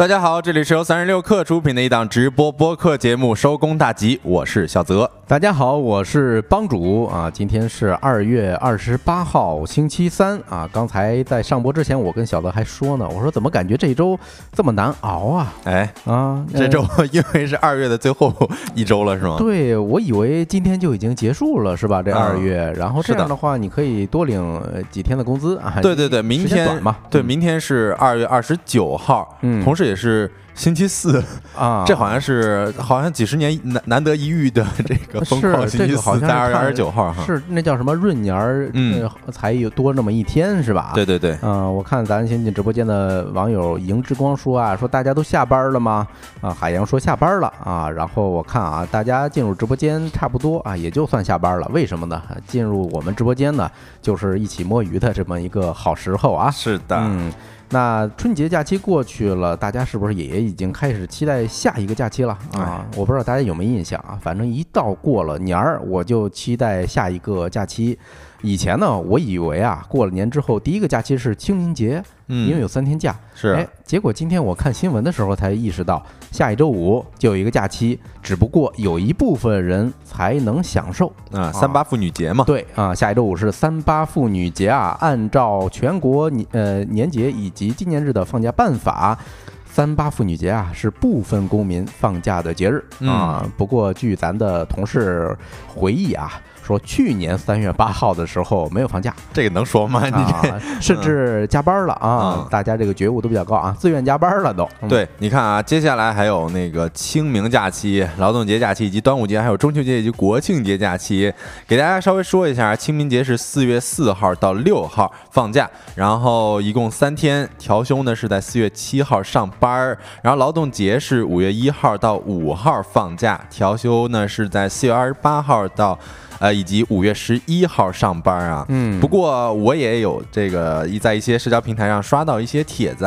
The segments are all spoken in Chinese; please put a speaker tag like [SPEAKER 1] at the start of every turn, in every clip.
[SPEAKER 1] 大家好，这里是由三十六氪出品的一档直播播客节目《收工大吉》，我是小泽。
[SPEAKER 2] 大家好，我是帮主啊，今天是二月二十八号，星期三啊。刚才在上播之前，我跟小泽还说呢，我说怎么感觉这一周这么难熬啊？
[SPEAKER 1] 哎
[SPEAKER 2] 啊，
[SPEAKER 1] 这周 因为是二月的最后一周了，是吗？
[SPEAKER 2] 对，我以为今天就已经结束了，是吧？这二月，然后这样
[SPEAKER 1] 的
[SPEAKER 2] 话，你可以多领几天的工资啊。
[SPEAKER 1] 对对对，明天
[SPEAKER 2] 嘛，
[SPEAKER 1] 对，明天是二月二十九号，
[SPEAKER 2] 嗯，
[SPEAKER 1] 同时也是。星期四
[SPEAKER 2] 啊，
[SPEAKER 1] 这好像是好像几十年难难得一遇的 这个疯狂星期四，在二月二十九号哈，
[SPEAKER 2] 是那叫什么闰年儿，嗯，才有多那么一天是吧？
[SPEAKER 1] 对对对，
[SPEAKER 2] 嗯，我看咱先进直播间的网友迎之光说啊，说大家都下班了吗？啊，海洋说下班了啊，然后我看啊，大家进入直播间差不多啊，也就算下班了，为什么呢？进入我们直播间呢，就是一起摸鱼的这么一个好时候啊。
[SPEAKER 1] 是的，
[SPEAKER 2] 嗯。那春节假期过去了，大家是不是也已经开始期待下一个假期了啊？我不知道大家有没有印象啊，反正一到过了年儿，我就期待下一个假期。以前呢，我以为啊，过了年之后第一个假期是清明节，
[SPEAKER 1] 嗯，
[SPEAKER 2] 因为有三天假。
[SPEAKER 1] 是，
[SPEAKER 2] 哎，结果今天我看新闻的时候才意识到，下一周五就有一个假期，只不过有一部分人才能享受
[SPEAKER 1] 啊，三八妇女节嘛。
[SPEAKER 2] 对啊，下一周五是三八妇女节啊，按照全国年呃年节以及纪念日的放假办法，三八妇女节啊是部分公民放假的节日啊。不过据咱的同事回忆啊。说去年三月八号的时候没有放假，
[SPEAKER 1] 这个能说吗？你这
[SPEAKER 2] 甚至加班了啊！大家这个觉悟都比较高啊，自愿加班了都。
[SPEAKER 1] 对，你看啊，接下来还有那个清明假期、劳动节假期以及端午节，还有中秋节以及国庆节假期，给大家稍微说一下，清明节是四月四号到六号放假，然后一共三天，调休呢是在四月七号上班，然后劳动节是五月一号到五号放假，调休呢是在四月二十八号到。呃，以及五月十一号上班啊，
[SPEAKER 2] 嗯，
[SPEAKER 1] 不过我也有这个一在一些社交平台上刷到一些帖子。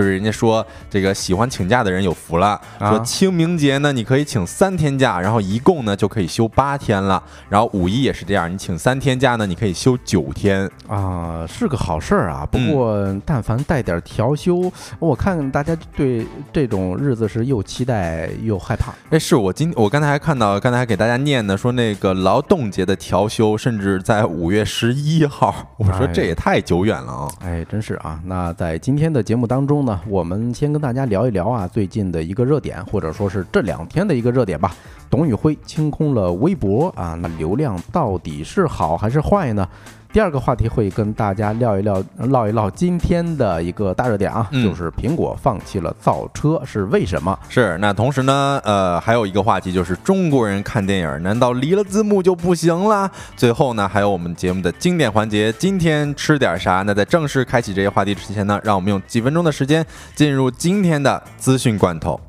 [SPEAKER 1] 就是人家说这个喜欢请假的人有福了，说清明节呢你可以请三天假，然后一共呢就可以休八天了。然后五一也是这样，你请三天假呢你可以休九天
[SPEAKER 2] 啊，是个好事儿啊。不过但凡带点调休，我看大家对这种日子是又期待又害怕。
[SPEAKER 1] 哎，是我今我刚才还看到，刚才还给大家念呢，说那个劳动节的调休甚至在五月十一号，我说这也太久远了啊。
[SPEAKER 2] 哎，真是啊。那在今天的节目当中。呢，我们先跟大家聊一聊啊，最近的一个热点，或者说是这两天的一个热点吧。董宇辉清空了微博啊，那流量到底是好还是坏呢？第二个话题会跟大家聊一聊，唠一唠今天的一个大热点啊，就是苹果放弃了造车是为什么？
[SPEAKER 1] 是那同时呢，呃，还有一个话题就是中国人看电影难道离了字幕就不行了？最后呢，还有我们节目的经典环节，今天吃点啥？那在正式开启这些话题之前呢，让我们用几分钟的时间进入今天的资讯罐头。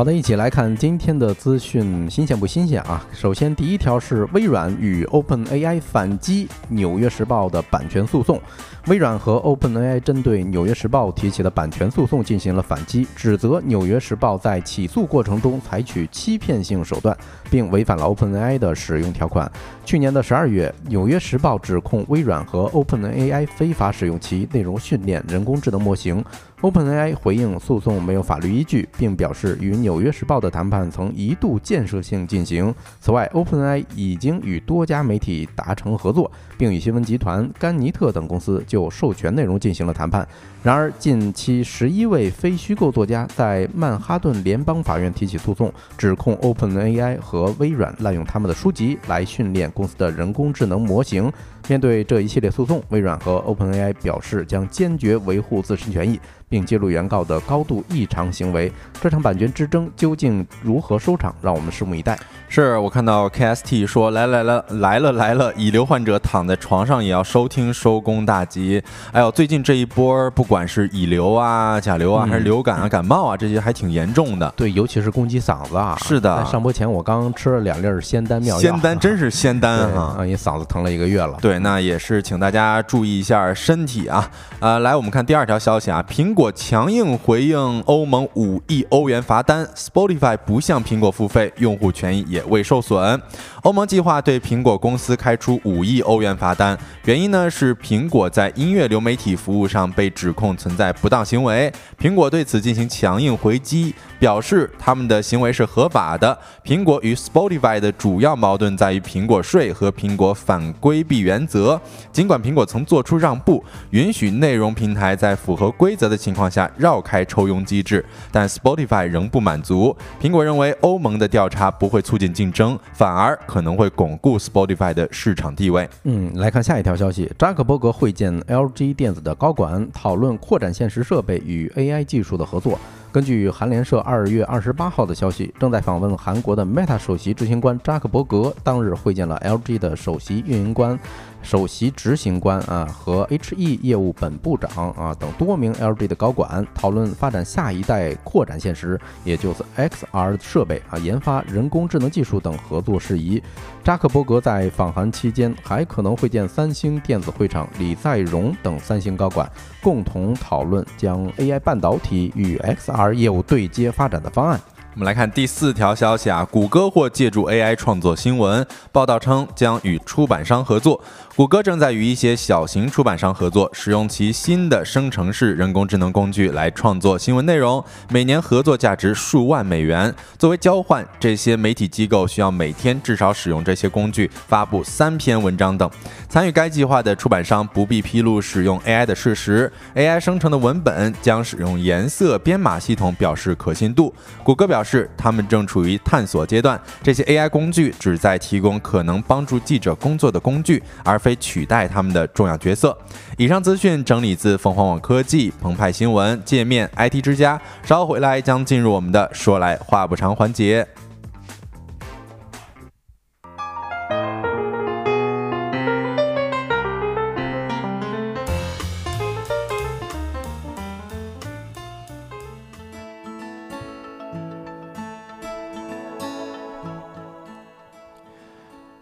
[SPEAKER 2] 好的，一起来看今天的资讯，新鲜不新鲜啊？首先，第一条是微软与 OpenAI 反击《纽约时报》的版权诉讼。微软和 OpenAI 针对《纽约时报》提起的版权诉讼进行了反击，指责《纽约时报》在起诉过程中采取欺骗性手段，并违反了 OpenAI 的使用条款。去年的十二月，《纽约时报》指控微软和 OpenAI 非法使用其内容训练人工智能模型。OpenAI 回应诉讼没有法律依据，并表示与《纽约时报》的谈判曾一度建设性进行。此外，OpenAI 已经与多家媒体达成合作，并与新闻集团、甘尼特等公司就授权内容进行了谈判。然而，近期十一位非虚构作家在曼哈顿联邦法院提起诉讼，指控 OpenAI 和微软滥用他们的书籍来训练公司的人工智能模型。面对这一系列诉讼，微软和 OpenAI 表示将坚决维护自身权益。并揭露原告的高度异常行为。这场版权之争究竟如何收场？让我们拭目以待。
[SPEAKER 1] 是我看到 KST 说来来来来了来了，乙流患者躺在床上也要收听收工大吉。哎呦，最近这一波不管是乙流啊、甲流啊，还是流感啊、感冒啊，这些还挺严重的。
[SPEAKER 2] 对，尤其是攻击嗓子啊。
[SPEAKER 1] 是的，
[SPEAKER 2] 在上播前我刚吃了两粒仙丹妙药。
[SPEAKER 1] 仙丹真是仙丹
[SPEAKER 2] 啊！因为嗓子疼了一个月了。
[SPEAKER 1] 对，那也是请大家注意一下身体啊。呃，来我们看第二条消息啊，苹果强硬回应欧盟五亿欧元罚单，Spotify 不向苹果付费，用户权益也未受损。欧盟计划对苹果公司开出五亿欧元罚单，原因呢是苹果在音乐流媒体服务上被指控存在不当行为。苹果对此进行强硬回击，表示他们的行为是合法的。苹果与 Spotify 的主要矛盾在于苹果税和苹果反规避原则。尽管苹果曾做出让步，允许内容平台在符合规则的情况下绕开抽佣机制，但 Spotify 仍不满足。苹果认为欧盟的调查不会促进竞争，反而可能会巩固 Spotify 的市场地位。
[SPEAKER 2] 嗯，来看下一条消息：扎克伯格会见 LG 电子的高管，讨论扩展现实设备与 AI 技术的合作。根据韩联社二月二十八号的消息，正在访问韩国的 Meta 首席执行官扎克伯格当日会见了 LG 的首席运营官。首席执行官啊和 HE 业务本部长啊等多名 LG 的高管讨论发展下一代扩展现实，也就是 XR 设备啊，研发人工智能技术等合作事宜。扎克伯格在访韩期间还可能会见三星电子会长李在镕等三星高管，共同讨论将 AI 半导体与 XR 而业务对接发展的方案。
[SPEAKER 1] 我们来看第四条消息啊，谷歌或借助 AI 创作新闻。报道称将与出版商合作。谷歌正在与一些小型出版商合作，使用其新的生成式人工智能工具来创作新闻内容，每年合作价值数万美元。作为交换，这些媒体机构需要每天至少使用这些工具发布三篇文章等。参与该计划的出版商不必披露使用 AI 的事实。AI 生成的文本将使用颜色编码系统表示可信度。谷歌表示，他们正处于探索阶段，这些 AI 工具旨在提供可能帮助记者工作的工具，而非。取代他们的重要角色。以上资讯整理自凤凰网科技、澎湃新闻、界面、IT 之家。稍后回来将进入我们的说来话不长环节。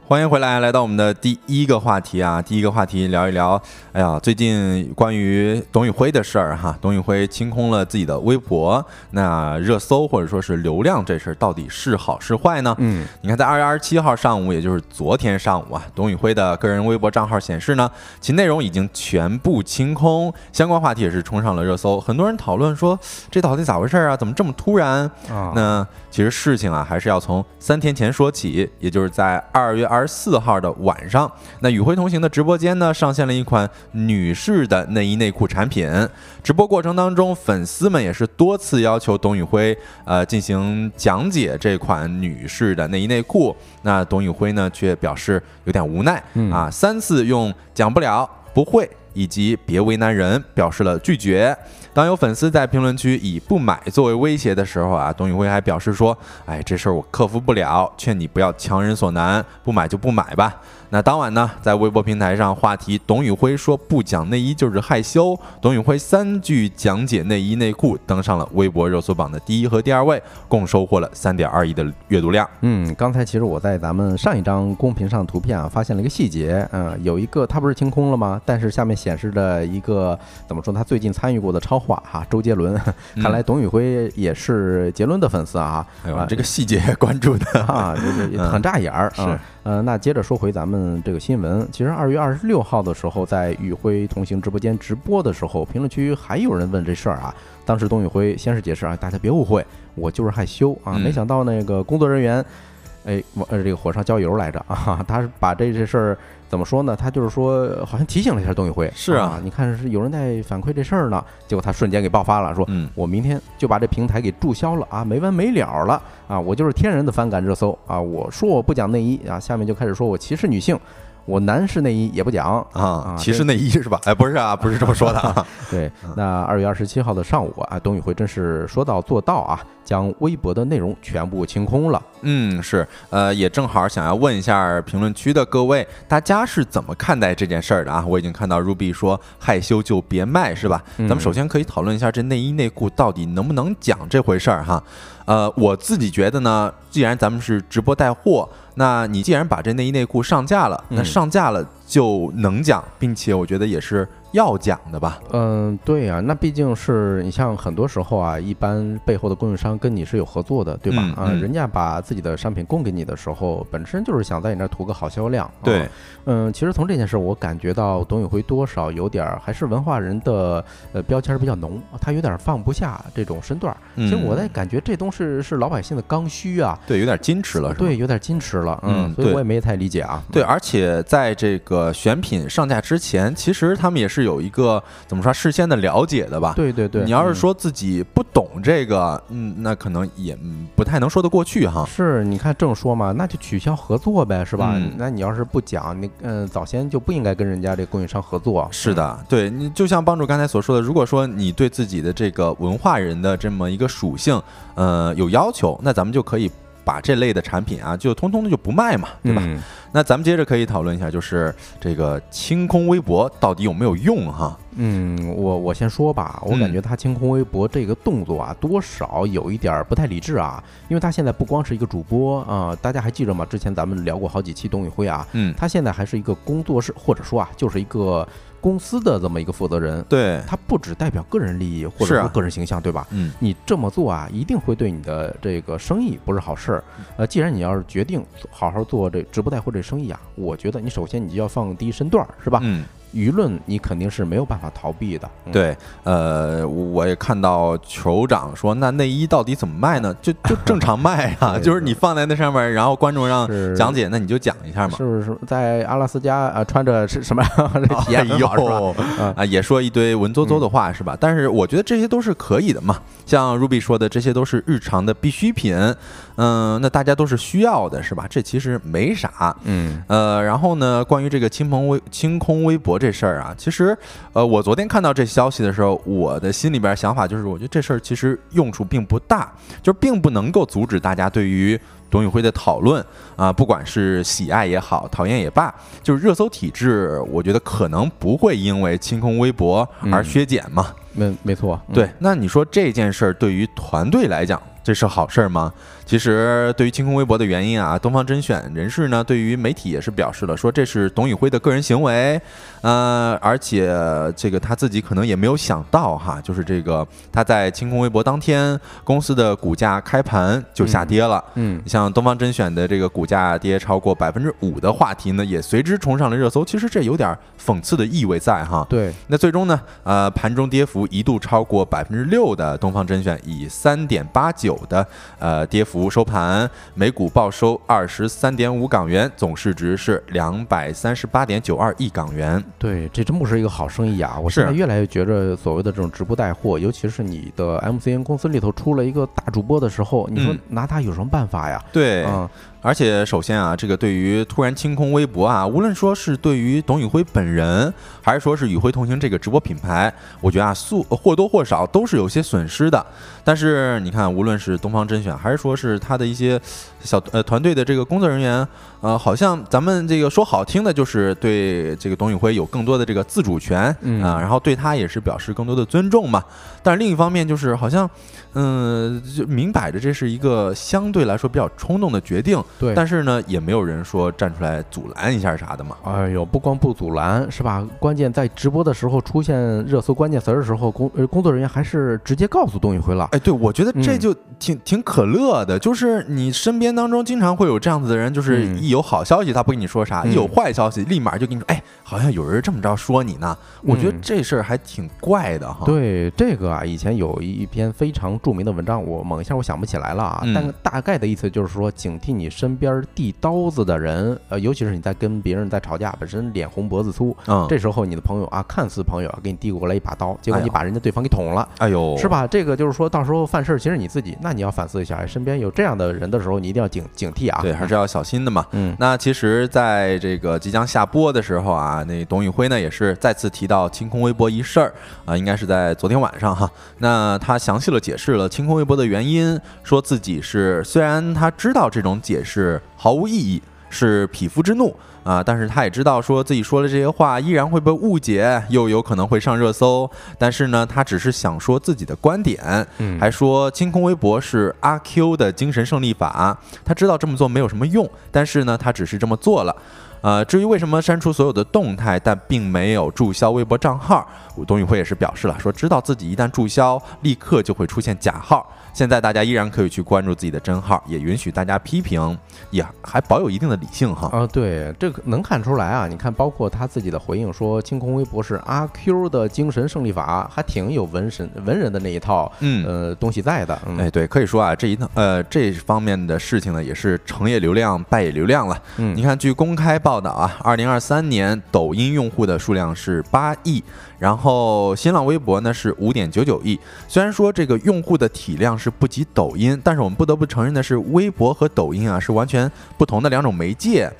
[SPEAKER 1] 欢迎回来，来到我们的第一个话题啊！第一个话题聊一聊，哎呀，最近关于董宇辉的事儿哈，董宇辉清空了自己的微博，那热搜或者说是流量这事儿到底是好是坏呢？
[SPEAKER 2] 嗯，
[SPEAKER 1] 你看，在二月二十七号上午，也就是昨天上午啊，董宇辉的个人微博账号显示呢，其内容已经全部清空，相关话题也是冲上了热搜，很多人讨论说这到底咋回事啊？怎么这么突然？
[SPEAKER 2] 啊，
[SPEAKER 1] 那其实事情啊，还是要从三天前说起，也就是在二月二。二十四号的晚上，那与辉同行的直播间呢，上线了一款女士的内衣内裤产品。直播过程当中，粉丝们也是多次要求董宇辉呃进行讲解这款女士的内衣内裤。那董宇辉呢，却表示有点无奈啊，三次用讲不了、不会以及别为难人表示了拒绝。当有粉丝在评论区以不买作为威胁的时候啊，董宇辉还表示说：“哎，这事儿我克服不了，劝你不要强人所难，不买就不买吧。”那当晚呢，在微博平台上，话题董宇辉说不讲内衣就是害羞。董宇辉三句讲解内衣内裤登上了微博热搜榜的第一和第二位，共收获了三点二亿的阅读量。
[SPEAKER 2] 嗯，刚才其实我在咱们上一张公屏上图片啊，发现了一个细节，嗯，有一个他不是清空了吗？但是下面显示着一个怎么说？他最近参与过的超话哈，周杰伦。看来董宇辉也是杰伦的粉丝啊。
[SPEAKER 1] 哎呦，这个细节关注的
[SPEAKER 2] 啊，就是 很扎眼儿。
[SPEAKER 1] 是。
[SPEAKER 2] 呃，那接着说回咱们这个新闻，其实二月二十六号的时候，在宇辉同行直播间直播的时候，评论区还有人问这事儿啊。当时董宇辉先是解释啊，大家别误会，我就是害羞啊。没想到那个工作人员，哎，呃，这个火上浇油来着啊。他是把这这事儿。怎么说呢？他就是说，好像提醒了一下董宇辉。
[SPEAKER 1] 是
[SPEAKER 2] 啊，你看是有人在反馈这事儿呢，结果他瞬间给爆发了，说：“
[SPEAKER 1] 嗯，
[SPEAKER 2] 我明天就把这平台给注销了啊，没完没了了啊！我就是天然的反感热搜啊！我说我不讲内衣啊，下面就开始说我歧视女性。”我男士内衣也不讲
[SPEAKER 1] 啊，歧视内衣是吧？哎，不是啊，不是这么说的啊。
[SPEAKER 2] 对，那二月二十七号的上午啊，董宇辉真是说到做到啊，将微博的内容全部清空了。
[SPEAKER 1] 嗯，是，呃，也正好想要问一下评论区的各位，大家是怎么看待这件事儿的啊？我已经看到 Ruby 说害羞就别卖，是吧？咱们首先可以讨论一下这内衣内裤到底能不能讲这回事儿哈。呃，我自己觉得呢，既然咱们是直播带货，那你既然把这内衣内裤上架了，那上架了就能讲，并且我觉得也是。要讲的吧？
[SPEAKER 2] 嗯，对呀，那毕竟是你像很多时候啊，一般背后的供应商跟你是有合作的，对吧？啊，人家把自己的商品供给你的时候，本身就是想在你那儿图个好销量。
[SPEAKER 1] 对，
[SPEAKER 2] 嗯，其实从这件事，我感觉到董宇辉多少有点还是文化人的呃标签比较浓，他有点放不下这种身段。其实我在感觉这东西是老百姓的刚需啊。
[SPEAKER 1] 对，有点矜持了？
[SPEAKER 2] 对，有点矜持了。嗯，所以我也没太理解啊。
[SPEAKER 1] 对，而且在这个选品上架之前，其实他们也是。是有一个怎么说事先的了解的吧？
[SPEAKER 2] 对对对，
[SPEAKER 1] 你要是说自己不懂这个，嗯，那可能也不太能说得过去哈。
[SPEAKER 2] 是，你看正说嘛，那就取消合作呗，是吧？那你要是不讲，你嗯，早先就不应该跟人家这供应商合作。
[SPEAKER 1] 是的，对你就像帮助刚才所说的，如果说你对自己的这个文化人的这么一个属性，呃，有要求，那咱们就可以把这类的产品啊，就通通的就不卖嘛，对吧？那咱们接着可以讨论一下，就是这个清空微博到底有没有用哈？
[SPEAKER 2] 嗯，我我先说吧，我感觉他清空微博这个动作啊，多少有一点不太理智啊，因为他现在不光是一个主播啊，大家还记着吗？之前咱们聊过好几期董宇辉啊，
[SPEAKER 1] 嗯，
[SPEAKER 2] 他现在还是一个工作室，或者说啊，就是一个。公司的这么一个负责人，
[SPEAKER 1] 对
[SPEAKER 2] 他不只代表个人利益或者说个人形象，对吧？
[SPEAKER 1] 嗯，
[SPEAKER 2] 你这么做啊，一定会对你的这个生意不是好事儿。呃，既然你要是决定好好做这直播带货这生意啊，我觉得你首先你就要放低身段，是吧？
[SPEAKER 1] 嗯。
[SPEAKER 2] 舆论你肯定是没有办法逃避的。
[SPEAKER 1] 对，呃，我也看到酋长说，那内衣到底怎么卖呢？就就 正常卖啊，就是你放在那上面，然后观众让讲解，那你就讲一下嘛。
[SPEAKER 2] 是不是在阿拉斯加啊，穿着是什么 体验很好？
[SPEAKER 1] 啊，也说一堆文绉绉的话是吧？但是我觉得这些都是可以的嘛。像 Ruby 说的，这些都是日常的必需品。嗯，那大家都是需要的，是吧？这其实没啥。
[SPEAKER 2] 嗯，
[SPEAKER 1] 呃，然后呢，关于这个清空微清空微博这事儿啊，其实，呃，我昨天看到这消息的时候，我的心里边想法就是，我觉得这事儿其实用处并不大，就并不能够阻止大家对于董宇辉的讨论啊，不管是喜爱也好，讨厌也罢，就是热搜体制，我觉得可能不会因为清空微博而削减嘛。
[SPEAKER 2] 没没错，
[SPEAKER 1] 对。那你说这件事儿对于团队来讲，这是好事儿吗？其实，对于清空微博的原因啊，东方甄选人士呢，对于媒体也是表示了，说这是董宇辉的个人行为，呃，而且这个他自己可能也没有想到哈，就是这个他在清空微博当天，公司的股价开盘就下跌了，
[SPEAKER 2] 嗯，
[SPEAKER 1] 像东方甄选的这个股价跌超过百分之五的话题呢，也随之冲上了热搜。其实这有点讽刺的意味在哈，
[SPEAKER 2] 对。
[SPEAKER 1] 那最终呢，呃，盘中跌幅一度超过百分之六的东方甄选，以三点八九的呃跌幅。收盘，每股报收二十三点五港元，总市值是两百三十八点九二亿港元。
[SPEAKER 2] 对，这真不是一个好生意啊！我现在越来越觉着，所谓的这种直播带货，尤其是你的 MCN 公司里头出了一个大主播的时候，你说拿他有什么办法呀？
[SPEAKER 1] 对，嗯。而且，首先啊，这个对于突然清空微博啊，无论说是对于董宇辉本人，还是说是宇辉同行这个直播品牌，我觉得啊，素或多或少都是有些损失的。但是你看，无论是东方甄选，还是说是他的一些小呃团队的这个工作人员，呃，好像咱们这个说好听的，就是对这个董宇辉有更多的这个自主权啊，然后对他也是表示更多的尊重嘛。但是另一方面，就是好像。嗯，就明摆着这是一个相对来说比较冲动的决定，
[SPEAKER 2] 对。
[SPEAKER 1] 但是呢，也没有人说站出来阻拦一下啥的嘛。
[SPEAKER 2] 哎呦，不光不阻拦是吧？关键在直播的时候出现热搜关键词的时候，工呃工作人员还是直接告诉董宇辉了。
[SPEAKER 1] 哎，对，我觉得这就挺挺可乐的，就是你身边当中经常会有这样子的人，就是一有好消息他不跟你说啥，一有坏消息立马就跟你说，哎，好像有人这么着说你呢。我觉得这事儿还挺怪的哈。
[SPEAKER 2] 对，这个啊，以前有一篇非常。著名的文章，我猛一下我想不起来了啊，但大概的意思就是说，警惕你身边递刀子的人，呃，尤其是你在跟别人在吵架，本身脸红脖子粗，
[SPEAKER 1] 嗯，
[SPEAKER 2] 这时候你的朋友啊，看似朋友啊，给你递过来一把刀，结果你把人家对方给捅了，
[SPEAKER 1] 哎呦，
[SPEAKER 2] 是？吧？这个就是说到时候犯事儿，其实你自己，那你要反思一下，哎身边有这样的人的时候，你一定要警警惕啊。
[SPEAKER 1] 对，还是要小心的嘛。
[SPEAKER 2] 嗯
[SPEAKER 1] 那其实，在这个即将下播的时候啊，那董宇辉呢也是再次提到清空微博一事儿啊，应该是在昨天晚上哈。那他详细了解释了清空微博的原因，说自己是虽然他知道这种解释毫无意义，是匹夫之怒。啊，但是他也知道说自己说的这些话依然会被误解，又有可能会上热搜。但是呢，他只是想说自己的观点，
[SPEAKER 2] 嗯
[SPEAKER 1] 还说清空微博是阿 Q 的精神胜利法。他知道这么做没有什么用，但是呢，他只是这么做了。呃，至于为什么删除所有的动态，但并没有注销微博账号，董宇辉也是表示了，说知道自己一旦注销，立刻就会出现假号。现在大家依然可以去关注自己的真号，也允许大家批评，也还保有一定的理性哈。
[SPEAKER 2] 啊，对，这个能看出来啊。你看，包括他自己的回应说，清空微博是阿 Q 的精神胜利法，还挺有文神文人的那一套，
[SPEAKER 1] 嗯
[SPEAKER 2] 呃，东西在的。嗯
[SPEAKER 1] 哎，对，可以说啊，这一套呃这方面的事情呢，也是成也流量，败也流量了。
[SPEAKER 2] 嗯
[SPEAKER 1] 你看，据公开报道啊，二零二三年抖音用户的数量是八亿，然后新浪微博呢是五点九九亿。虽然说这个用户的体量是不及抖音，但是我们不得不承认的是，微博和抖音啊是完全不同的两种媒介。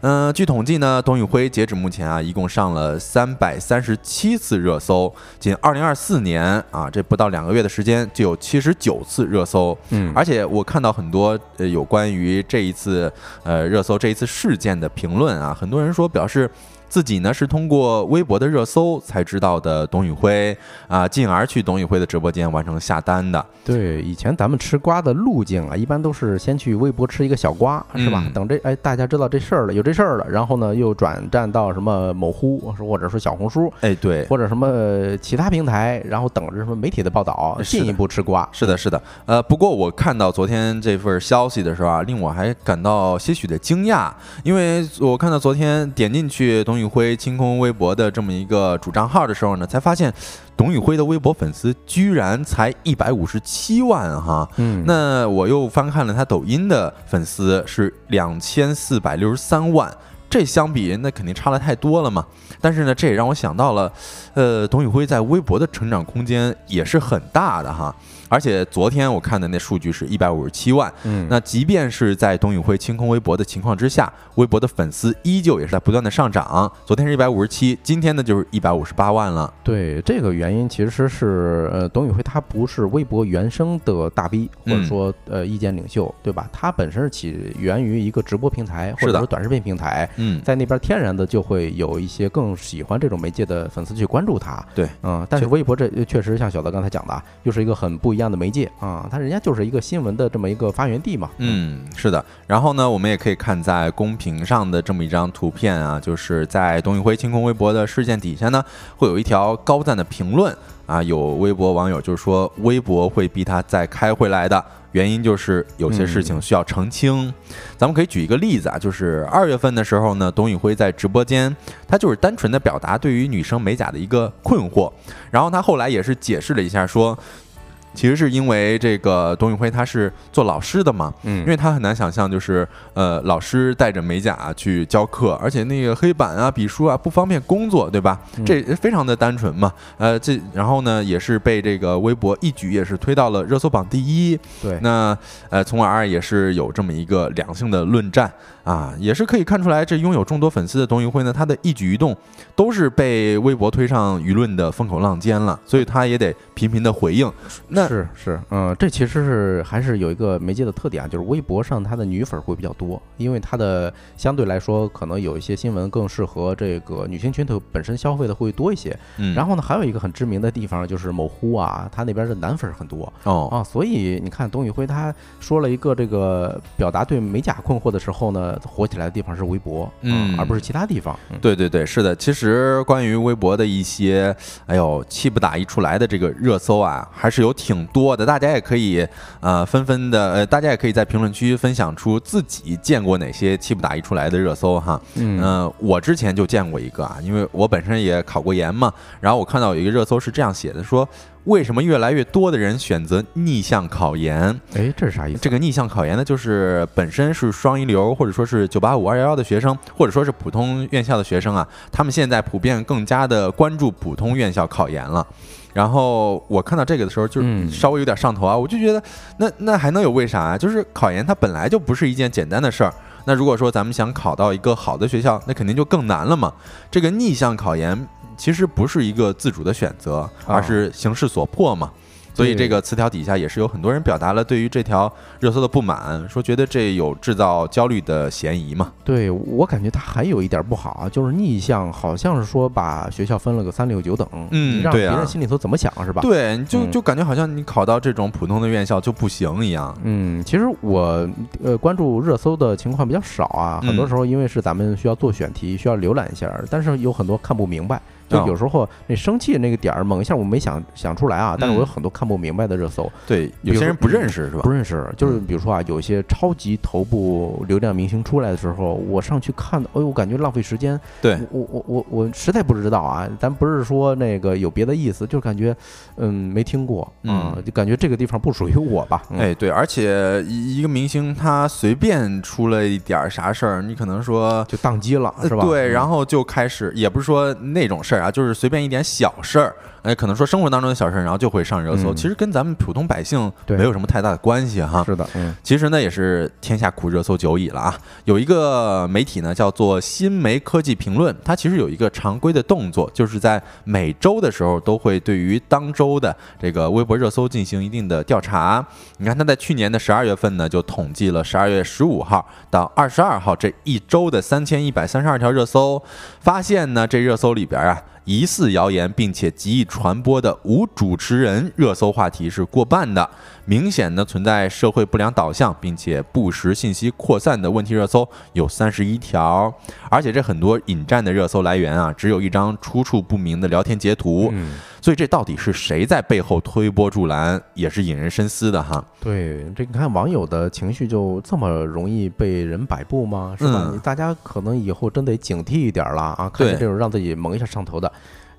[SPEAKER 1] 嗯、据统计呢，董宇辉截止目前啊，一共上了三百三十七次热搜，仅二零二四年啊，这不到两个月的时间就有七十九次热搜。
[SPEAKER 2] 嗯，
[SPEAKER 1] 而且我看到很多呃有关于这一次呃热搜这一次事件的评论啊，很多人说表示。自己呢是通过微博的热搜才知道的董宇辉啊，进而去董宇辉的直播间完成下单的。
[SPEAKER 2] 对，以前咱们吃瓜的路径啊，一般都是先去微博吃一个小瓜，是吧？
[SPEAKER 1] 嗯
[SPEAKER 2] 等这哎大家知道这事儿了，有这事儿了，然后呢又转战到什么某乎或者说小红书
[SPEAKER 1] 哎，对，
[SPEAKER 2] 或者什么呃其他平台，然后等着什么媒体的报道，进一步吃瓜。
[SPEAKER 1] 是的，是的，呃，不过我看到昨天这份消息的时候啊，令我还感到些许的惊讶，因为我看到昨天点进去董宇辉清空微博的这么一个主账号的时候呢，才发现董宇辉的微博粉丝居然才一百五十七万哈。
[SPEAKER 2] 嗯，
[SPEAKER 1] 那我又翻看了他抖音的粉丝是两千四百六十三万，这相比那肯定差的太多了嘛。但是呢，这也让我想到了，呃，董宇辉在微博的成长空间也是很大的哈。而且昨天我看的那数据是一百五十七万，
[SPEAKER 2] 嗯，
[SPEAKER 1] 那即便是在董宇辉清空微博的情况之下，微博的粉丝依旧也是在不断的上涨。昨天是一百五十七，今天呢就是一百五十八万了。
[SPEAKER 2] 对这个原因，其实是呃，董宇辉他不是微博原生的大 V，或者
[SPEAKER 1] 嗯
[SPEAKER 2] 说呃意见领袖，对吧？他本身是起源于一个直播平台或者说短视频平台，
[SPEAKER 1] 嗯，
[SPEAKER 2] 在那边天然的就会有一些更喜欢这种媒介的粉丝去关注他。
[SPEAKER 1] 对，
[SPEAKER 2] 嗯，但是微博这确实像小德刚才讲的啊，又是一个很不一样样的媒介啊，它人家就是一个新闻的这么一个发源地嘛。
[SPEAKER 1] 嗯，是的。然后呢，我们也可以看在公屏上的这么一张图片啊，就是在董宇辉清空微博的事件底下呢，会有一条高赞的评论啊，有微博网友就说，微博会逼他再开回来的。原因就是有些事情需要澄清，咱们可以举一个例子啊，就是二月份的时候呢，董宇辉在直播间，他就是单纯的表达对于女生美甲的一个困惑，然后他后来也是解释了一下说，其实是因为这个董宇辉他是做老师的嘛，
[SPEAKER 2] 嗯
[SPEAKER 1] 因为他很难想象，就是呃，老师带着美甲去教课，而且那个黑板啊、笔书啊不方便工作，对吧？
[SPEAKER 2] 嗯
[SPEAKER 1] 这非常的单纯嘛。呃，这然后呢，也是被这个微博一举也是推到了热搜榜第一。
[SPEAKER 2] 对，
[SPEAKER 1] 那呃，从而也是有这么一个良性的论战啊，也是可以看出来，这拥有众多粉丝的董宇辉呢，他的一举一动都是被微博推上舆论的风口浪尖了，所以他也得频频的回应。那
[SPEAKER 2] 是是，嗯，这其实是还是有一个媒介的特点啊，就是微博上它的女粉会比较多，因为它的相对来说可能有一些新闻更适合这个女性群体本身消费的会多一些。
[SPEAKER 1] 嗯，
[SPEAKER 2] 然后呢，还有一个很知名的地方就是某乎啊，它那边的男粉很多
[SPEAKER 1] 哦，
[SPEAKER 2] 啊，所以你看董宇辉他说了一个这个表达对美甲困惑的时候呢，火起来的地方是微博，啊
[SPEAKER 1] 嗯
[SPEAKER 2] 而不是其他地方。嗯
[SPEAKER 1] 对对对，是的。其实关于微博的一些，哎呦气不打一处来的这个热搜啊，还是有挺挺多的，大家也可以呃纷纷的呃，大家也可以在评论区分享出自己见过哪些气不打一出来的热搜哈。
[SPEAKER 2] 嗯
[SPEAKER 1] 呃，我之前就见过一个啊，因为我本身也考过研嘛，然后我看到有一个热搜是这样写的，说为什么越来越多的人选择逆向考研？
[SPEAKER 2] 哎，这是啥意思？
[SPEAKER 1] 这个逆向考研呢，就是本身是双一流或者说是九八五二幺幺的学生，或者说是普通院校的学生啊，他们现在普遍更加的关注普通院校考研了。然后我看到这个的时候，就是
[SPEAKER 2] 嗯
[SPEAKER 1] 稍微有点上头啊，我就觉得那那还能有为啥啊？就是考研它本来就不是一件简单的事儿。那如果说咱们想考到一个好的学校，那肯定就更难了嘛。这个逆向考研其实不是一个自主的选择，
[SPEAKER 2] 啊
[SPEAKER 1] 而是形势所迫嘛。所以这个词条底下也是有很多人表达了对于这条热搜的不满，说觉得这有制造焦虑的嫌疑嘛。
[SPEAKER 2] 对我感觉它还有一点不好啊，就是逆向，好像是说把学校分了个三六九等，
[SPEAKER 1] 嗯
[SPEAKER 2] 你让别人心里头怎么想是吧？
[SPEAKER 1] 对，就
[SPEAKER 2] 嗯
[SPEAKER 1] 就感觉好像你考到这种普通的院校就不行一样。
[SPEAKER 2] 嗯，其实我呃关注热搜的情况比较少啊，很多
[SPEAKER 1] 嗯
[SPEAKER 2] 时候因为是咱们需要做选题，需要浏览一下，但是有很多看不明白。就
[SPEAKER 1] 哦
[SPEAKER 2] 有时候那生气那个点儿，猛一下我没想想出来啊，但是我有
[SPEAKER 1] 嗯
[SPEAKER 2] 很多看不明白的热搜，
[SPEAKER 1] 对，有些人不认识是吧
[SPEAKER 2] 不？认识，就是
[SPEAKER 1] 嗯
[SPEAKER 2] 比如说啊，有些超级头部流量明星出来的时候，我上去看，哎呦，我感觉浪费时间。
[SPEAKER 1] 对，
[SPEAKER 2] 我我我我实在不知道啊，咱不是说那个有别的意思，就是感觉嗯没听过啊，
[SPEAKER 1] 嗯
[SPEAKER 2] 就感觉这个地方不属于我吧。嗯、
[SPEAKER 1] 哎，对，而且一一个明星他随便出了一点啥事儿，你可能说
[SPEAKER 2] 就宕机了，是吧？
[SPEAKER 1] 对，然
[SPEAKER 2] 后
[SPEAKER 1] 后就开始，也不是说那种事儿啊，就是随便一点小事儿，哎，可能说生活当中的小事儿，然后就会上热搜。
[SPEAKER 2] 嗯
[SPEAKER 1] 其实跟咱们普通百姓没有什么太大的关系哈。
[SPEAKER 2] 是的，嗯
[SPEAKER 1] 其实呢，也是天下苦热搜久矣了啊。有一个媒体呢，叫做新媒科技评论，它其实有一个常规的动作，就是在每周的时候都会对于当周的这个微博热搜进行一定的调查。你看，它在去年的十二月份呢，就统计了十二月十五号到二十二号这一周的三千一百三十二条热搜，发现呢，这热搜里边啊。疑似谣言并且极易传播的无主持人热搜话题是过半的，明显的存在社会不良导向，并且不实信息扩散的问题热搜有三十一条，而且这很多引战的热搜来源啊，只有一张出处不明的聊天截图，
[SPEAKER 2] 嗯，
[SPEAKER 1] 所以这到底是谁在背后推波助澜，也是引人深思的哈。
[SPEAKER 2] 对，这你看网友的情绪就这么容易被人摆布吗？是吧？
[SPEAKER 1] 嗯
[SPEAKER 2] 大家可能以后真得警惕一点了啊！看见这种让自己猛一下上头的，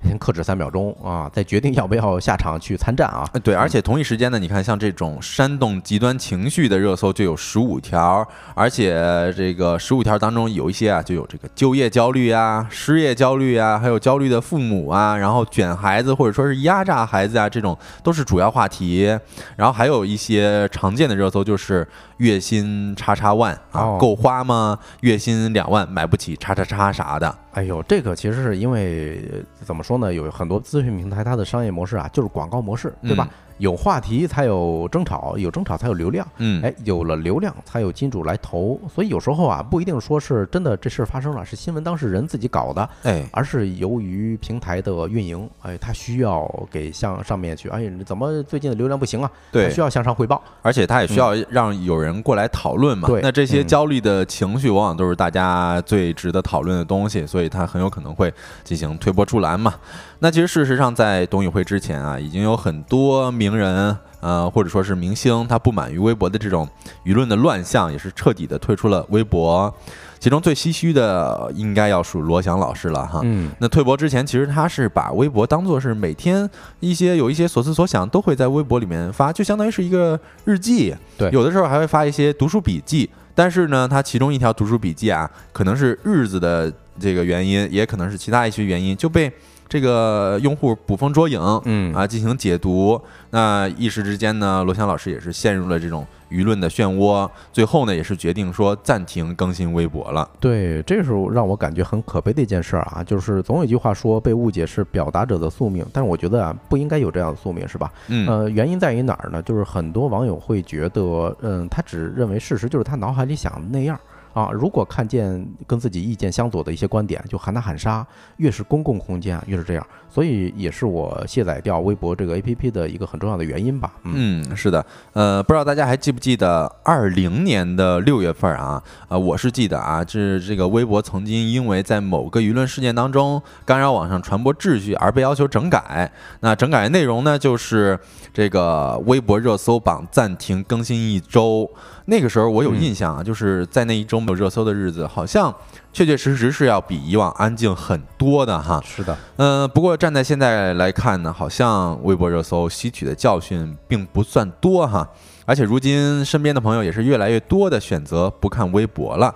[SPEAKER 2] 先克制三秒钟啊，再决定要不要下场去参战啊！
[SPEAKER 1] 呃对，而且同一时间呢，你看像这种煽动极端情绪的热搜就有十五条，而且这个十五条当中有一些啊，就有这个就业焦虑啊、失业焦虑啊，还有焦虑的父母啊，然后卷孩子或者说是压榨孩子啊，这种都是主要话题。然后还有一些常见的热搜就是月薪叉叉万啊，
[SPEAKER 2] 哦
[SPEAKER 1] 够花吗？月薪两万买不起叉叉叉啥的。
[SPEAKER 2] 哎呦，这个其实是因为怎么说呢？有很多资讯平台它的商业模式啊，就是广告模式，对吧？有话题才有争吵，有争吵才有流量。
[SPEAKER 1] 嗯，
[SPEAKER 2] 哎，有了流量才有金主来投，所以有时候啊，不一定说是真的这事儿发生了，是新闻当事人自己搞的，
[SPEAKER 1] 哎，
[SPEAKER 2] 而是由于平台的运营，哎，他需要给向上面去，哎，怎么最近的流量不行啊？
[SPEAKER 1] 对
[SPEAKER 2] 需要向上汇报。
[SPEAKER 1] 而且他也需要让有人过来讨论嘛。
[SPEAKER 2] 对
[SPEAKER 1] 那这些
[SPEAKER 2] 嗯
[SPEAKER 1] 焦虑的情绪，往往都是大家最值得讨论的东西，所以它很有可能会进行推波助澜嘛。那其实事实上，在董宇辉之前啊，已经有很多名人。呃，或者说是明星，他不满于微博的这种舆论的乱象，也是彻底的退出了微博。其中最唏嘘的，应该要数罗翔老师了哈。
[SPEAKER 2] 嗯，
[SPEAKER 1] 那退博之前，其实他是把微博当做是每天一些有一些所思所想都会在微博里面发，就相当于是一个日记。
[SPEAKER 2] 对
[SPEAKER 1] 有的时候还会发一些读书笔记。但是呢，他其中一条读书笔记啊，可能是日子的这个原因，也可能是其他一些原因，就被这个用户捕风捉影，
[SPEAKER 2] 嗯
[SPEAKER 1] 啊进行解读。那一时之间呢，罗翔老师也是陷入了这种舆论的漩涡，最后呢，也是决定说暂停更新微博了。
[SPEAKER 2] 对，这是让我感觉很可悲的一件事儿啊，就是总有一句话说被误解是表达者的宿命，但是我觉得啊，不应该有这样的宿命，是吧？
[SPEAKER 1] 嗯，
[SPEAKER 2] 呃，原因在于哪儿呢？就是很多网友会觉得，嗯，他只认为事实就是他脑海里想的那样啊，如果看见跟自己意见相左的一些观点，就喊打喊杀。越是公共空间啊，越是这样，所以也是我卸载掉微博这个 APP 的一个很重要的原因吧。
[SPEAKER 1] 嗯，是的，呃，不知道大家还记不记得二零年的六月份啊？呃，我是记得啊，这这个微博曾经因为在某个舆论事件当中干扰网上传播秩序而被要求整改。那整改内容呢，就是这个微博热搜榜暂停更新一周。那个时候我有印象啊，就是在那一周没有热搜的日子，好像确确实实是要比以往安静很多的哈。
[SPEAKER 2] 是的，
[SPEAKER 1] 嗯，不过站在现在来看呢，好像微博热搜吸取的教训并不算多哈。而且如今身边的朋友也是越来越多的选择不看微博了。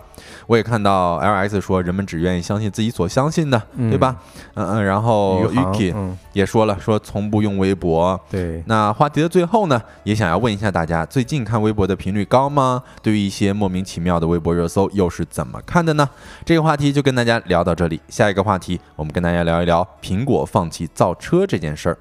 [SPEAKER 1] 我也看到 L S 说，人们只愿意相信自己所相信的，对吧？嗯嗯。然后 Yuki 也说了，说从不用微博。
[SPEAKER 2] 对。
[SPEAKER 1] 那话题的最后呢，也想要问一下大家，最近看微博的频率高吗？对于一些莫名其妙的微博热搜，又是怎么看的呢？这个话题就跟大家聊到这里。下一个话题，我们跟大家聊一聊苹果放弃造车这件事儿。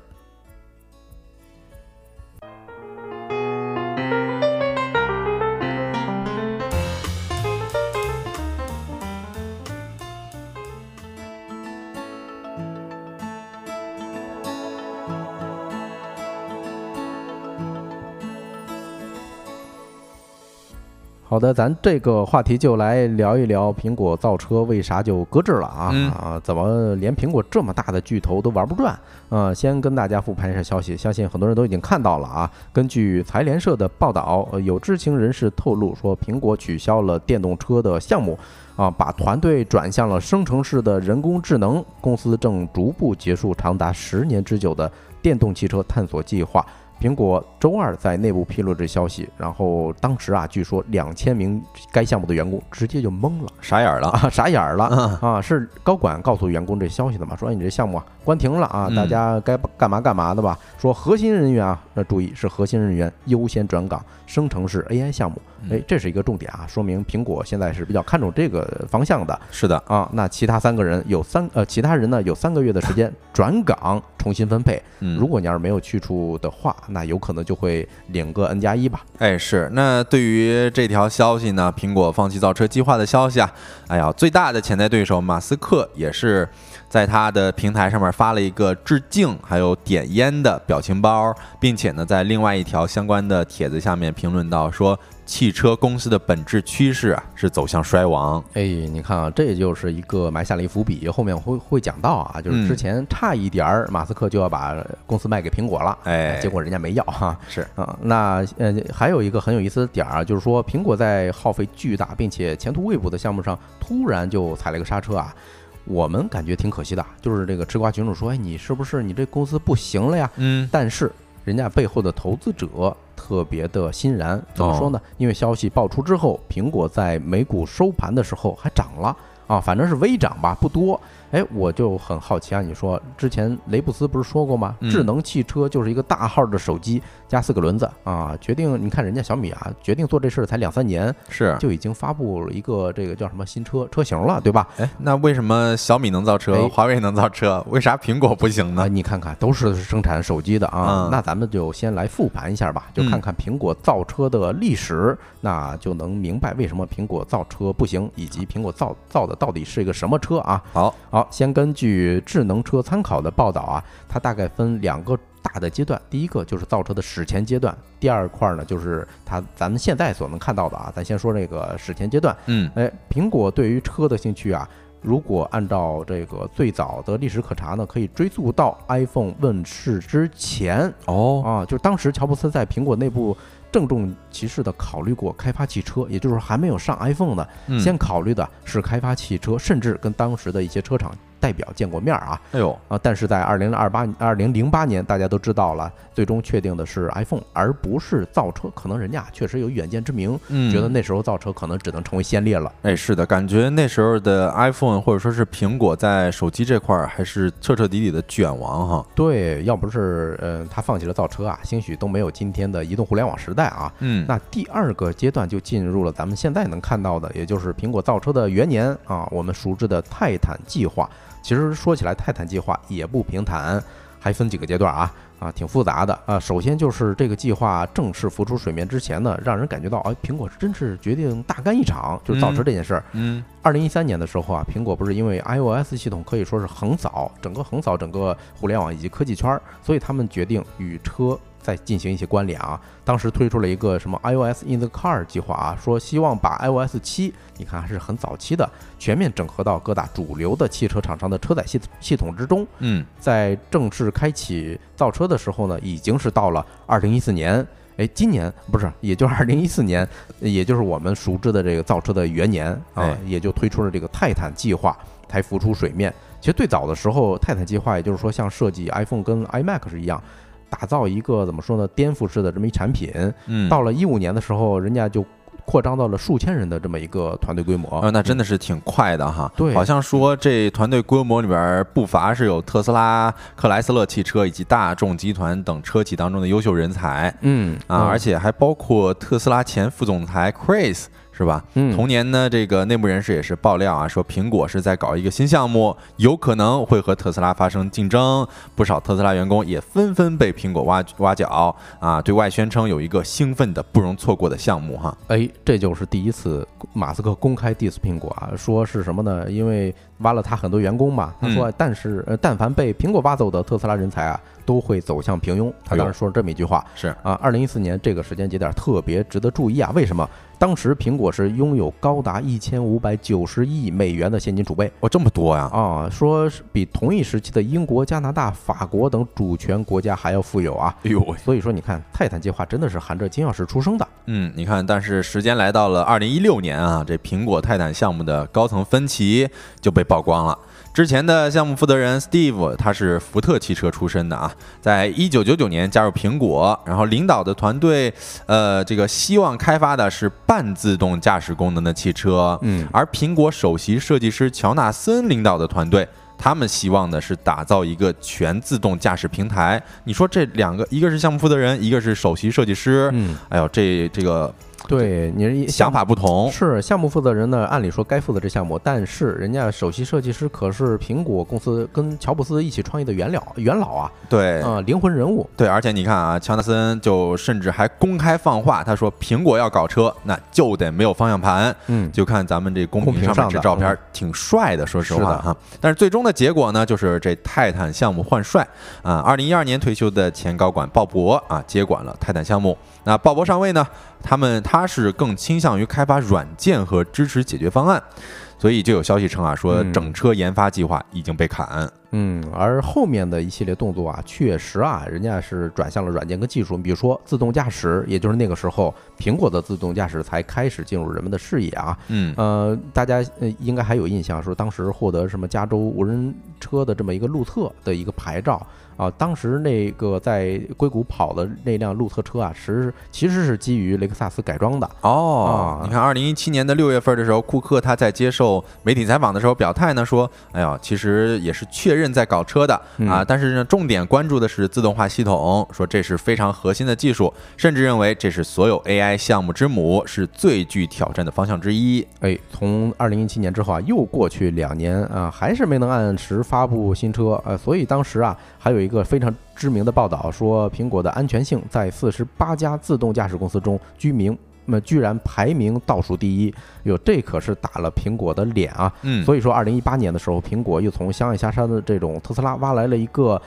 [SPEAKER 2] 好的，咱这个话题就来聊一聊苹果造车为啥就搁置了啊？啊，怎么连苹果这么大的巨头都玩不转？啊，先跟大家复盘一下消息，相信很多人都已经看到了啊。根据财联社的报道，有知情人士透露说，苹果取消了电动车的项目，啊，把团队转向了生成式的人工智能。公司正逐步结束长达十年之久的电动汽车探索计划。苹果周二在内部披露这消息，然后当时啊，据说两千名该项目的员工直接就懵了，
[SPEAKER 1] 傻眼了
[SPEAKER 2] 啊，傻眼了啊！是高管告诉员工这消息的嘛？说你这项目啊关停了啊，大家该干嘛干嘛的吧？说核心人员啊，那注意是核心人员优先转岗，生成式 AI 项目。哎，这是一个重点啊，说明苹果现在是比较看重这个方向的。
[SPEAKER 1] 是的
[SPEAKER 2] 啊，那其他三个人有三呃，其他人呢有三个月的时间转岗重新分配。嗯如果你要是没有去处的话，那有可能就会领个 N 加一吧。
[SPEAKER 1] 哎，是。那对于这条消息呢，苹果放弃造车计划的消息啊，哎呀，最大的潜在对手马斯克也是。在他的平台上面发了一个致敬，还有点烟的表情包，并且呢，在另外一条相关的帖子下面评论到说，汽车公司的本质趋势啊是走向衰亡。
[SPEAKER 2] 哎，你看啊，这也就是一个埋下了一伏笔，后面会会讲到啊，就是之前差一点儿，马斯克就要把公司卖给苹果了，哎，结果人家没要哈。
[SPEAKER 1] 是
[SPEAKER 2] 啊，那呃还有一个很有意思的点儿啊，就是说苹果在耗费巨大并且前途未卜的项目上突然就踩了一个刹车啊。我们感觉挺可惜的，就是这个吃瓜群众说：“哎，你是不是你这公司不行了呀？”
[SPEAKER 1] 嗯，
[SPEAKER 2] 但是人家背后的投资者特别的欣然，怎么说呢？因为消息爆出之后，苹果在美股收盘的时候还涨了啊，反正是微涨吧，不多。哎，我就很好奇啊！你说之前雷布斯不是说过吗？智能汽车就是一个大号的手机加四个轮子啊！决定，你看人家小米啊，决定做这事儿才两三年，
[SPEAKER 1] 是
[SPEAKER 2] 就已经发布了一个这个叫什么新车车型了，对吧？
[SPEAKER 1] 哎，那为什么小米能造车，华为能造车，为啥苹果不行呢？
[SPEAKER 2] 你看看，都是生产手机的啊！那咱们就先来复盘一下吧，就看看苹果造车的历史，那就能明白为什么苹果造车不行，以及苹果造造的到底是一个什么车啊？
[SPEAKER 1] 好。
[SPEAKER 2] 好，先根据智能车参考的报道啊，它大概分两个大的阶段，第一个就是造车的史前阶段，第二块呢就是它咱们现在所能看到的啊，咱先说这个史前阶段。
[SPEAKER 1] 嗯，
[SPEAKER 2] 哎，苹果对于车的兴趣啊，如果按照这个最早的历史可查呢，可以追溯到 iPhone 问世之前。
[SPEAKER 1] 哦，
[SPEAKER 2] 啊，就是当时乔布斯在苹果内部。郑重其事的考虑过开发汽车，也就是还没有上 iPhone 的，先考虑的是开发汽车，甚至跟当时的一些车厂。代表见过面啊，
[SPEAKER 1] 哎呦
[SPEAKER 2] 啊！但是在二零二八二零零八年，大家都知道了，最终确定的是 iPhone，而不是造车。可能人家确实有远见之明，觉得那时候造车可能只能成为先烈了。
[SPEAKER 1] 哎，是的，感觉那时候的 iPhone 或者说是苹果在手机这块儿还是彻彻底底的卷王哈。
[SPEAKER 2] 对，要不是嗯他放弃了造车啊，兴许都没有今天的移动互联网时代啊。
[SPEAKER 1] 嗯，
[SPEAKER 2] 那第二个阶段就进入了咱们现在能看到的，也就是苹果造车的元年啊，我们熟知的泰坦计划。其实说起来，泰坦计划也不平坦，还还分几个阶段啊啊，挺复杂的啊。首先就是这个计划正式浮出水面之前呢，让人感觉到，哎，苹果真是决定大干一场，就是造车这件事儿。
[SPEAKER 1] 嗯，
[SPEAKER 2] 二零一三年的时候啊，苹果不是因为 iOS 系统可以说是横扫整个横扫整个互联网以及科技圈儿，所以他们决定与车。再进行一些关联啊，当时推出了一个什么 iOS in the car 计划啊，说希望把 iOS 七，你看还是很早期的，全面整合到各大主流的汽车厂商的车载系系统之中。
[SPEAKER 1] 嗯，
[SPEAKER 2] 在正式开启造车的时候呢，已经是到了二零一四年，哎，今年不是，也就是二零一四年，也就是我们熟知的这个造车的元年啊，也就推出了这个泰坦计划才浮出水面。其实最早的时候，泰坦计划也就是说像设计 iPhone 跟 iMac 是一样。打造一个怎么说呢？颠覆式的这么一产品，
[SPEAKER 1] 嗯，
[SPEAKER 2] 到了一五年的时候，人家就扩张到了数千人的这么一个团队规模。
[SPEAKER 1] 啊，那真的是挺快的哈。
[SPEAKER 2] 对，
[SPEAKER 1] 好像说这团队规模里边不乏是有特斯拉、克莱斯勒汽车以及大众集团等车企当中的优秀人才。
[SPEAKER 2] 嗯，
[SPEAKER 1] 啊，而且还包括特斯拉前副总裁 Chris。是吧？
[SPEAKER 2] 嗯，
[SPEAKER 1] 同年呢，这个内部人士也是爆料啊，说苹果是在搞一个新项目，有可能会和特斯拉发生竞争。不少特斯拉员工也纷纷被苹果挖挖角啊，对外宣称有一个兴奋的、不容错过的项目哈。
[SPEAKER 2] 哎，这就是第一次马斯克公开 diss 苹果啊，说是什么呢？因为挖了他很多员工嘛，他说，但是呃，但凡被苹果挖走的特斯拉人才啊，都会走向平庸。他当时说了这么一句话。
[SPEAKER 1] 是
[SPEAKER 2] 啊，二零一四年这个时间节点特别值得注意啊，为什么？当时苹果是拥有高达一千五百九十亿美元的现金储备，
[SPEAKER 1] 哦，这么多呀！
[SPEAKER 2] 啊，说是比同一时期的英国、加拿大、法国等主权国家还要富有啊！
[SPEAKER 1] 哎呦，
[SPEAKER 2] 所以说你看，泰坦计划真的是含着金钥匙出生的。
[SPEAKER 1] 嗯，你看，但是时间来到了二零一六年啊，这苹果泰坦项目的高层分歧就被曝光了。之前的项目负责人 Steve，他是福特汽车出身的啊，在一九九九年加入苹果，然后领导的团队，呃，这个希望开发的是半自动驾驶功能的汽车，
[SPEAKER 2] 嗯，
[SPEAKER 1] 而苹果首席设计师乔纳森领导的团队，他们希望的是打造一个全自动驾驶平台。你说这两个，一个是项目负责人，一个是首席设计师，
[SPEAKER 2] 嗯，
[SPEAKER 1] 哎呦，这这个。
[SPEAKER 2] 对，你
[SPEAKER 1] 想法不同
[SPEAKER 2] 是项目负责人呢，按理说该负责这项目，但是人家首席设计师可是苹果公司跟乔布斯一起创业的元老元老啊，
[SPEAKER 1] 对，
[SPEAKER 2] 啊，灵魂人物。
[SPEAKER 1] 对，而且你看啊，乔纳森就甚至还公开放话，他说苹果要搞车，那就得没有方向盘。
[SPEAKER 2] 嗯，
[SPEAKER 1] 就看咱们这公屏
[SPEAKER 2] 上
[SPEAKER 1] 面这照片挺帅的，说实话哈。但是最终的结果呢，就是这泰坦项目换帅啊，二零一二年退休的前高管鲍勃啊接管了泰坦项目。那鲍勃上位呢？他们他是更倾向于开发软件和支持解决方案，所以就有消息称啊，说整车研发计划已经被砍。
[SPEAKER 2] 嗯，而后面的一系列动作啊，确实啊，人家是转向了软件跟技术，你比如说自动驾驶，也就是那个时候，苹果的自动驾驶才开始进入人们的视野啊。
[SPEAKER 1] 嗯，
[SPEAKER 2] 呃，大家呃应该还有印象，说当时获得什么加州无人车的这么一个路测的一个牌照啊，当时那个在硅谷跑的那辆路测车啊，实其实是基于雷克萨斯改装的。
[SPEAKER 1] 哦，你看，二零一七年的六月份的时候，库克他在接受媒体采访的时候表态呢，说，哎呀，其实也是确。认在搞车的啊，但是呢，重点关注的是自动化系统，说这是非常核心的技术，甚至认为这是所有 AI 项目之母，是最具挑战的方向之一。
[SPEAKER 2] 哎，从二零一七年之后啊，又过去两年啊，还是没能按时发布新车，呃，所以当时啊，还有一个非常知名的报道说，苹果的安全性在四十八家自动驾驶公司中居名。那么居然排名倒数第一，哟，这可是打了苹果的脸啊！
[SPEAKER 1] 嗯，
[SPEAKER 2] 所以说，二零一八年的时候，苹果又从相爱相杀的这种特斯拉挖来了一个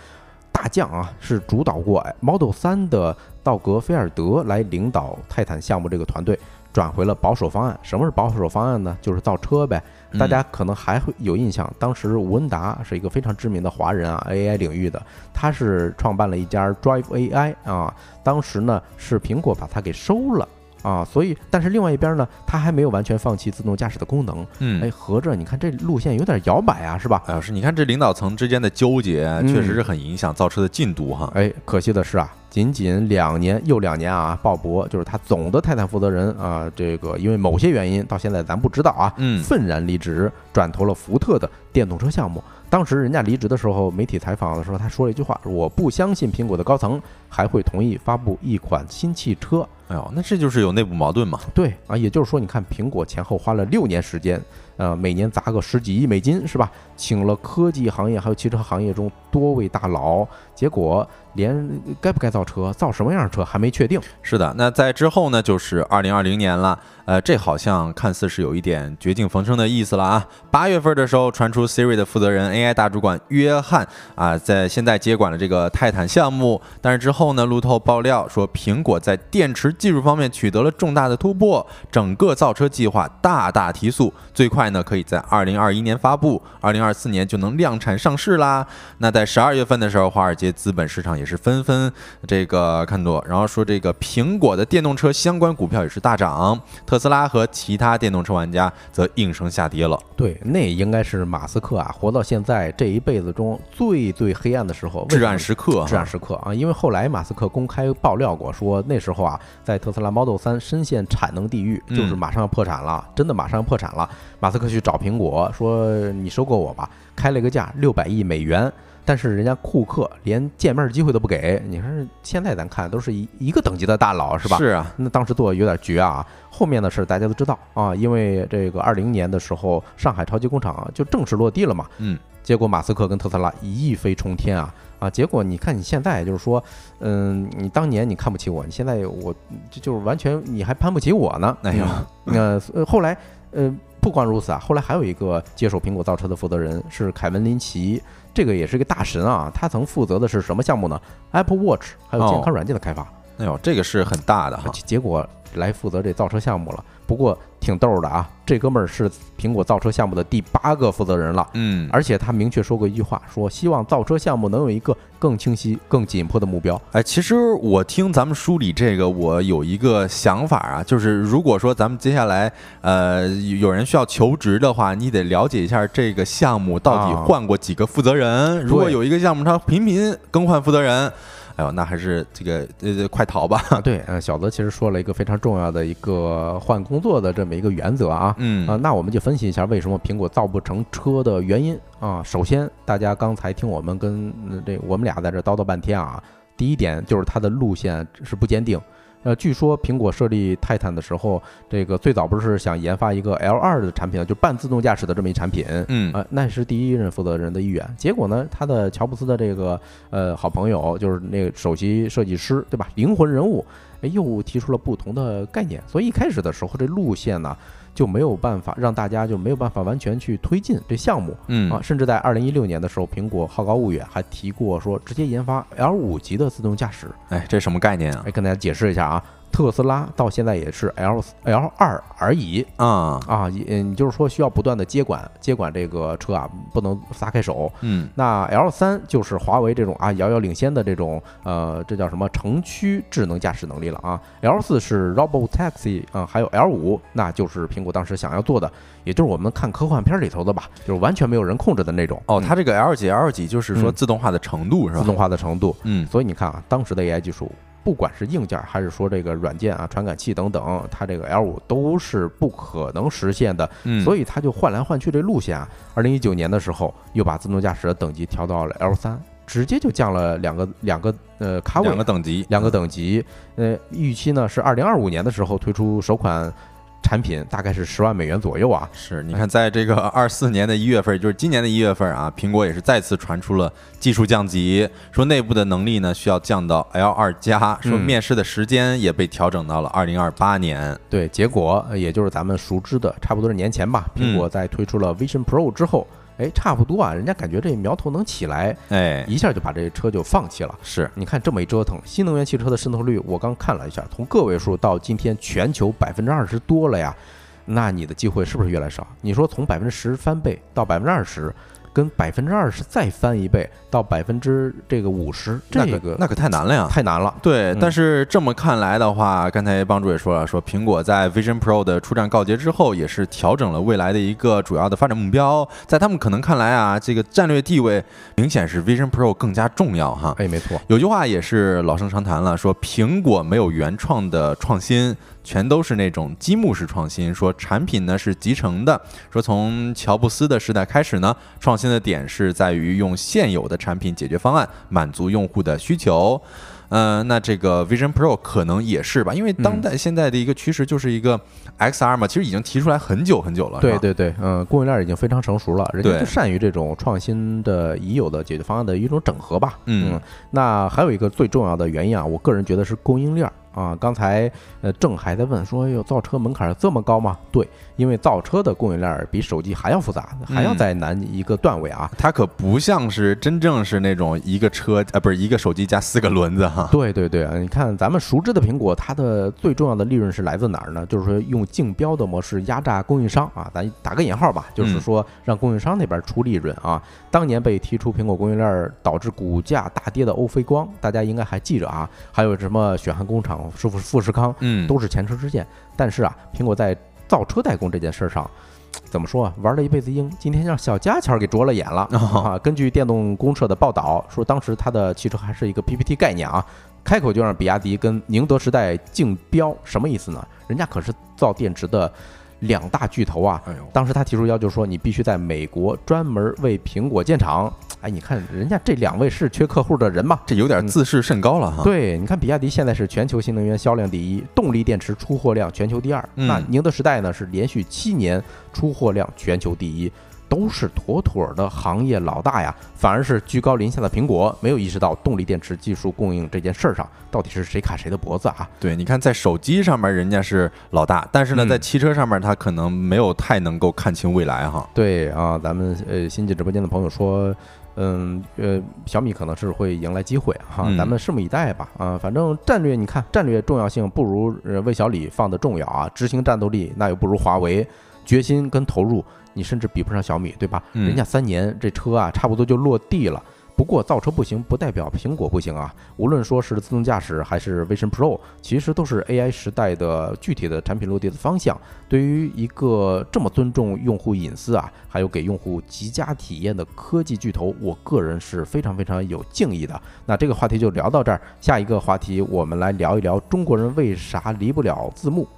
[SPEAKER 2] 大将啊，是主导过 Model 三的道格菲尔德来领导泰坦项目这个团队，转回了保守方案。什么是保守方案呢？就是造车呗。大家可能还会有印象，当时吴文达是一个非常知名的华人啊，AI 领域的，他是创办了一家 Drive AI 啊，当时呢是苹果把他给收了。啊，所以，但是另外一边呢，它还没有完全放弃自动驾驶的功能。
[SPEAKER 1] 嗯，
[SPEAKER 2] 哎，合着你看这路线有点摇摆啊，是吧？
[SPEAKER 1] 老师，你看这领导层之间的纠结，确实是很影响造车的进度哈。
[SPEAKER 2] 哎，可惜的是啊，仅仅两年又两年啊，鲍勃就是他总的泰坦负责人啊，这个因为某些原因，到现在咱不知道啊，
[SPEAKER 1] 嗯，
[SPEAKER 2] 愤然离职，转投了福特的电动车项目。当时人家离职的时候，媒体采访的时候，他说了一句话：“我不相信苹果的高层还会同意发布一款新汽车。”
[SPEAKER 1] 哎呦，那这就是有内部矛盾嘛？
[SPEAKER 2] 对啊，也就是说，你看苹果前后花了六年时间，呃，每年砸个十几亿美金，是吧？请了科技行业还有汽车行业中多位大佬，结果连该不该造车、造什么样的车还没确定。
[SPEAKER 1] 是的，那在之后呢，就是二零二零年了。呃，这好像看似是有一点绝境逢生的意思了啊。八月份的时候，传出 Siri 的负责人 AI 大主管约翰啊，在现在接管了这个泰坦项目。但是之后呢，路透爆料说，苹果在电池技术方面取得了重大的突破，整个造车计划大大提速，最快呢可以在二零二一年发布，二零二四年就能量产上市啦。那在十二月份的时候，华尔街资本市场也是纷纷这个看多，然后说这个苹果的电动车相关股票也是大涨，特。斯拉和其他电动车玩家则应声下跌了。
[SPEAKER 2] 对，那应该是马斯克啊，活到现在这一辈子中最最黑暗的时候，
[SPEAKER 1] 至暗时刻，
[SPEAKER 2] 至暗时刻啊！因为后来马斯克公开爆料过，说那时候啊，在特斯拉 Model 3深陷产能地狱，就是马上要破产了，真的马上要破产了。马斯克去找苹果说：“你收购我吧。”开了一个价六百亿美元。但是人家库克连见面机会都不给，你说现在咱看都是一一个等级的大佬是吧？
[SPEAKER 1] 是啊，
[SPEAKER 2] 那当时做的有点绝啊。后面的事大家都知道啊，因为这个二零年的时候，上海超级工厂就正式落地了嘛。
[SPEAKER 1] 嗯。
[SPEAKER 2] 结果马斯克跟特斯拉一飞冲天啊啊！结果你看你现在就是说，嗯，你当年你看不起我，你现在我就就是完全你还攀不起我呢。
[SPEAKER 1] 哎呦，
[SPEAKER 2] 那呃后来呃，不光如此啊，后来还有一个接手苹果造车的负责人是凯文林奇。这个也是一个大神啊，他曾负责的是什么项目呢？Apple Watch 还有健康软件的开发。
[SPEAKER 1] 哎呦，这个是很大的哈。
[SPEAKER 2] 结果来负责这造车项目了。不过挺逗的啊，这哥们儿是苹果造车项目的第八个负责人了。
[SPEAKER 1] 嗯，
[SPEAKER 2] 而且他明确说过一句话，说希望造车项目能有一个更清晰、更紧迫的目标。
[SPEAKER 1] 哎，其实我听咱们梳理这个，我有一个想法啊，就是如果说咱们接下来呃有人需要求职的话，你得了解一下这个项目到底换过几个负责人。如果有一个项目它频频更换负责人。哎呦，那还是这个呃，快逃吧！
[SPEAKER 2] 对，嗯，小泽其实说了一个非常重要的一个换工作的这么一个原则啊，
[SPEAKER 1] 嗯
[SPEAKER 2] 啊，那我们就分析一下为什么苹果造不成车的原因啊。首先，大家刚才听我们跟这我们俩在这叨叨半天啊，第一点就是它的路线是不坚定。呃，据说苹果设立泰坦的时候，这个最早不是想研发一个 L 二的产品，就半自动驾驶的这么一产品，
[SPEAKER 1] 嗯，
[SPEAKER 2] 呃，那是第一任负责人的意愿。结果呢，他的乔布斯的这个呃好朋友，就是那个首席设计师，对吧？灵魂人物，哎，又提出了不同的概念。所以一开始的时候，这路线呢。就没有办法让大家就没有办法完全去推进这项目，
[SPEAKER 1] 嗯
[SPEAKER 2] 啊，甚至在二零一六年的时候，苹果好高骛远，还提过说直接研发 L 五级的自动驾驶。
[SPEAKER 1] 哎，这什么概念啊？
[SPEAKER 2] 哎，跟大家解释一下啊。特斯拉到现在也是 L L 二而已
[SPEAKER 1] 啊
[SPEAKER 2] 啊，嗯，就是说需要不断的接管接管这个车啊，不能撒开手。
[SPEAKER 1] 嗯，
[SPEAKER 2] 那 L 三就是华为这种啊遥遥领先的这种呃，这叫什么城区智能驾驶能力了啊。L 四是 Robot Taxi 啊，还有 L 五，那就是苹果当时想要做的，也就是我们看科幻片里头的吧，就是完全没有人控制的那种。
[SPEAKER 1] 哦，它这个 L 几 L 几就是说自动化的程度是吧？
[SPEAKER 2] 自动化的程度，
[SPEAKER 1] 嗯，
[SPEAKER 2] 所以你看啊，当时的 AI 技术。不管是硬件还是说这个软件啊、传感器等等，它这个 L 五都是不可能实现的，所以它就换来换去这路线啊。二零一九年的时候，又把自动驾驶的等级调到了 L 三，直接就降了两个两个呃卡位，
[SPEAKER 1] 两个等级，
[SPEAKER 2] 两个等级。呃，预期呢是二零二五年的时候推出首款。产品大概是十万美元左右啊！
[SPEAKER 1] 是，你看，在这个二四年的一月份，就是今年的一月份啊，苹果也是再次传出了技术降级，说内部的能力呢需要降到 L 二加，说面试的时间也被调整到了二零二八年。
[SPEAKER 2] 对，结果也就是咱们熟知的，差不多是年前吧，苹果在推出了 Vision Pro 之后。哎，差不多啊，人家感觉这苗头能起来，
[SPEAKER 1] 哎，
[SPEAKER 2] 一下就把这车就放弃了。
[SPEAKER 1] 是，
[SPEAKER 2] 你看这么一折腾，新能源汽车的渗透率，我刚看了一下，从个位数到今天全球百分之二十多了呀，那你的机会是不是越来越少？你说从百分之十翻倍到百分之二十。跟百分之二十再翻一倍到百分之这个五十，这个
[SPEAKER 1] 那可太难了呀，
[SPEAKER 2] 太难了。
[SPEAKER 1] 对，但是这么看来的话，刚才帮主也说了，说苹果在 Vision Pro 的出战告捷之后，也是调整了未来的一个主要的发展目标。在他们可能看来啊，这个战略地位明显是 Vision Pro 更加重要哈。
[SPEAKER 2] 哎，没错，
[SPEAKER 1] 有句话也是老生常谈了，说苹果没有原创的创新。全都是那种积木式创新，说产品呢是集成的，说从乔布斯的时代开始呢，创新的点是在于用现有的产品解决方案满足用户的需求。呃，那这个 Vision Pro 可能也是吧，因为当代现在的一个趋势就是一个 XR 嘛，其实已经提出来很久很久了。
[SPEAKER 2] 对对对，嗯，供应链已经非常成熟了，人家就善于这种创新的已有的解决方案的一种整合吧。
[SPEAKER 1] 嗯
[SPEAKER 2] 那还有一个最重要的原因啊，我个人觉得是供应链儿啊。刚才呃郑还在问说，哟，造车门槛儿这么高吗？对，因为造车的供应链儿比手机还要复杂，还要
[SPEAKER 1] 嗯
[SPEAKER 2] 再难一个段位啊。
[SPEAKER 1] 它可不像是真正是那种一个车呃，不是一个手机加四个轮子哈。
[SPEAKER 2] 对对对啊，你看咱们熟知的苹果，它的最重要的利润是来自哪儿呢？就是说用竞标的模式压榨供应商啊，咱打个引号吧，就是
[SPEAKER 1] 嗯
[SPEAKER 2] 说让供应商那边出利润啊。当年被踢出苹果供应链儿，导致股价大跌的欧菲光，大家应该还记着啊。还有什么血汗工厂、富富士康，
[SPEAKER 1] 嗯，
[SPEAKER 2] 都是前车之鉴。但是啊，苹果在造车代工这件事儿上，怎么说啊？玩了一辈子鹰，今天让小家雀儿给啄了眼了
[SPEAKER 1] 哦
[SPEAKER 2] 啊！根据电动公社的报道说，当时它的汽车还是一个 PPT 概念啊，开口就让比亚迪跟宁德时代竞标，什么意思呢？人家可是造电池的两大巨头啊。当时他提出要求说，你必须在美国专门为苹果建厂。哎，你看人家这两位是缺客户的人吗？
[SPEAKER 1] 这有点自视甚高了哈。
[SPEAKER 2] 对，你看比亚迪现在是全球新能源销量第一，动力电池出货量全球第二。
[SPEAKER 1] 嗯
[SPEAKER 2] 那宁德时代呢是连续七年出货量全球第一，都是妥妥的行业老大呀。反而是居高临下的苹果没有意识到动力电池技术供应这件事儿上到底是谁卡谁的脖子啊？
[SPEAKER 1] 对，你看在手机上面人家是老大，但是呢，
[SPEAKER 2] 嗯
[SPEAKER 1] 在汽车上面他可能没有太能够看清未来哈。
[SPEAKER 2] 对啊，咱们呃新进直播间的朋友说。嗯，呃，小米可能是会迎来机会哈，
[SPEAKER 1] 嗯
[SPEAKER 2] 咱们拭目以待吧。啊，反正战略，你看战略重要性不如呃魏小李放的重要啊，执行战斗力那又不如华为，决心跟投入你甚至比不上小米，对吧？
[SPEAKER 1] 嗯
[SPEAKER 2] 人家三年这车啊，差不多就落地了。不过造车不行，不代表苹果不行啊。无论说是自动驾驶还是 Vision Pro，其实都是 AI 时代的具体的产品落地的方向。对于一个这么尊重用户隐私啊，还有给用户极佳体验的科技巨头，我个人是非常非常有敬意的。那这个话题就聊到这儿，下一个话题我们来聊一聊中国人为啥离不了字幕。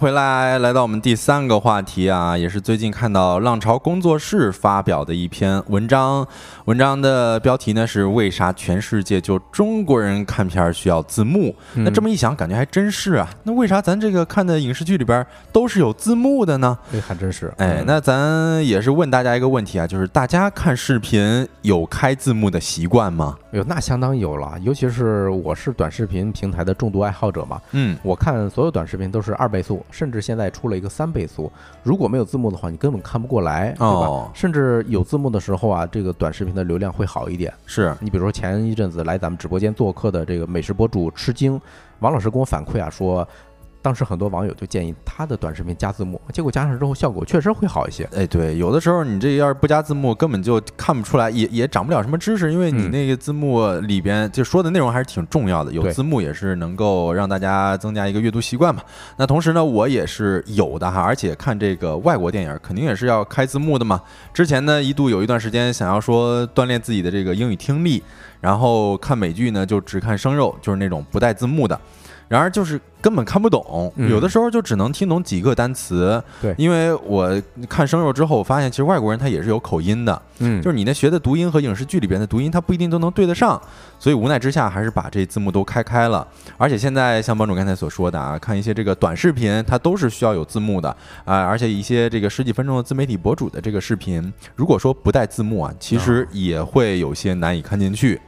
[SPEAKER 1] 回来，来到我们第三个话题啊，也是最近看到浪潮工作室发表的一篇文章。文章的标题呢是“为啥全世界就中国人看片儿需要字幕？”那这么一想，感觉还真是啊。那为啥咱这个看的影视剧里边都是有字幕的呢？
[SPEAKER 2] 这还真是，
[SPEAKER 1] 哎，
[SPEAKER 2] 嗯
[SPEAKER 1] 那咱也是问大家一个问题啊，就是大家看视频有开字幕的习惯吗？
[SPEAKER 2] 哎呦，那相当有了，尤其是我是短视频平台的重度爱好者嘛，
[SPEAKER 1] 嗯，
[SPEAKER 2] 我看所有短视频都是二倍速，甚至现在出了一个三倍速。如果没有字幕的话，你根本看不过来，对吧？
[SPEAKER 1] 哦
[SPEAKER 2] 甚至有字幕的时候啊，这个短视频的流量会好一点。
[SPEAKER 1] 是，
[SPEAKER 2] 你比如说前一阵子来咱们直播间做客的这个美食博主吃惊，王老师跟我反馈啊说。当时很多网友就建议他的短视频加字幕，结果加上之后效果确实会好一些。
[SPEAKER 1] 哎，对，有的时候你这要是不加字幕，根本就看不出来，也也长不了什么知识，因为你
[SPEAKER 2] 嗯
[SPEAKER 1] 那个字幕里边就说的内容还是挺重要的，有字幕也是能够让大家增加一个阅读习惯嘛。那同时呢，我也是有的哈，而且看这个外国电影肯定也是要开字幕的嘛。之前呢，一度有一段时间想要说锻炼自己的这个英语听力，然后看美剧呢就只看生肉，就是那种不带字幕的。然而就是根本看不懂，
[SPEAKER 2] 嗯
[SPEAKER 1] 有的时候就只能听懂几个单词。
[SPEAKER 2] 对
[SPEAKER 1] 因为我看生肉之后，我发现其实外国人他也是有口音的，
[SPEAKER 2] 嗯
[SPEAKER 1] 就是你那学的读音和影视剧里边的读音，他不一定都能对得上，所以无奈之下还是把这字幕都开开了。而且现在像帮主刚才所说的啊，看一些这个短视频，它都是需要有字幕的啊，而且一些这个十几分钟的自媒体博主的这个视频，如果说不带字幕啊，其实也会有些难以看进去。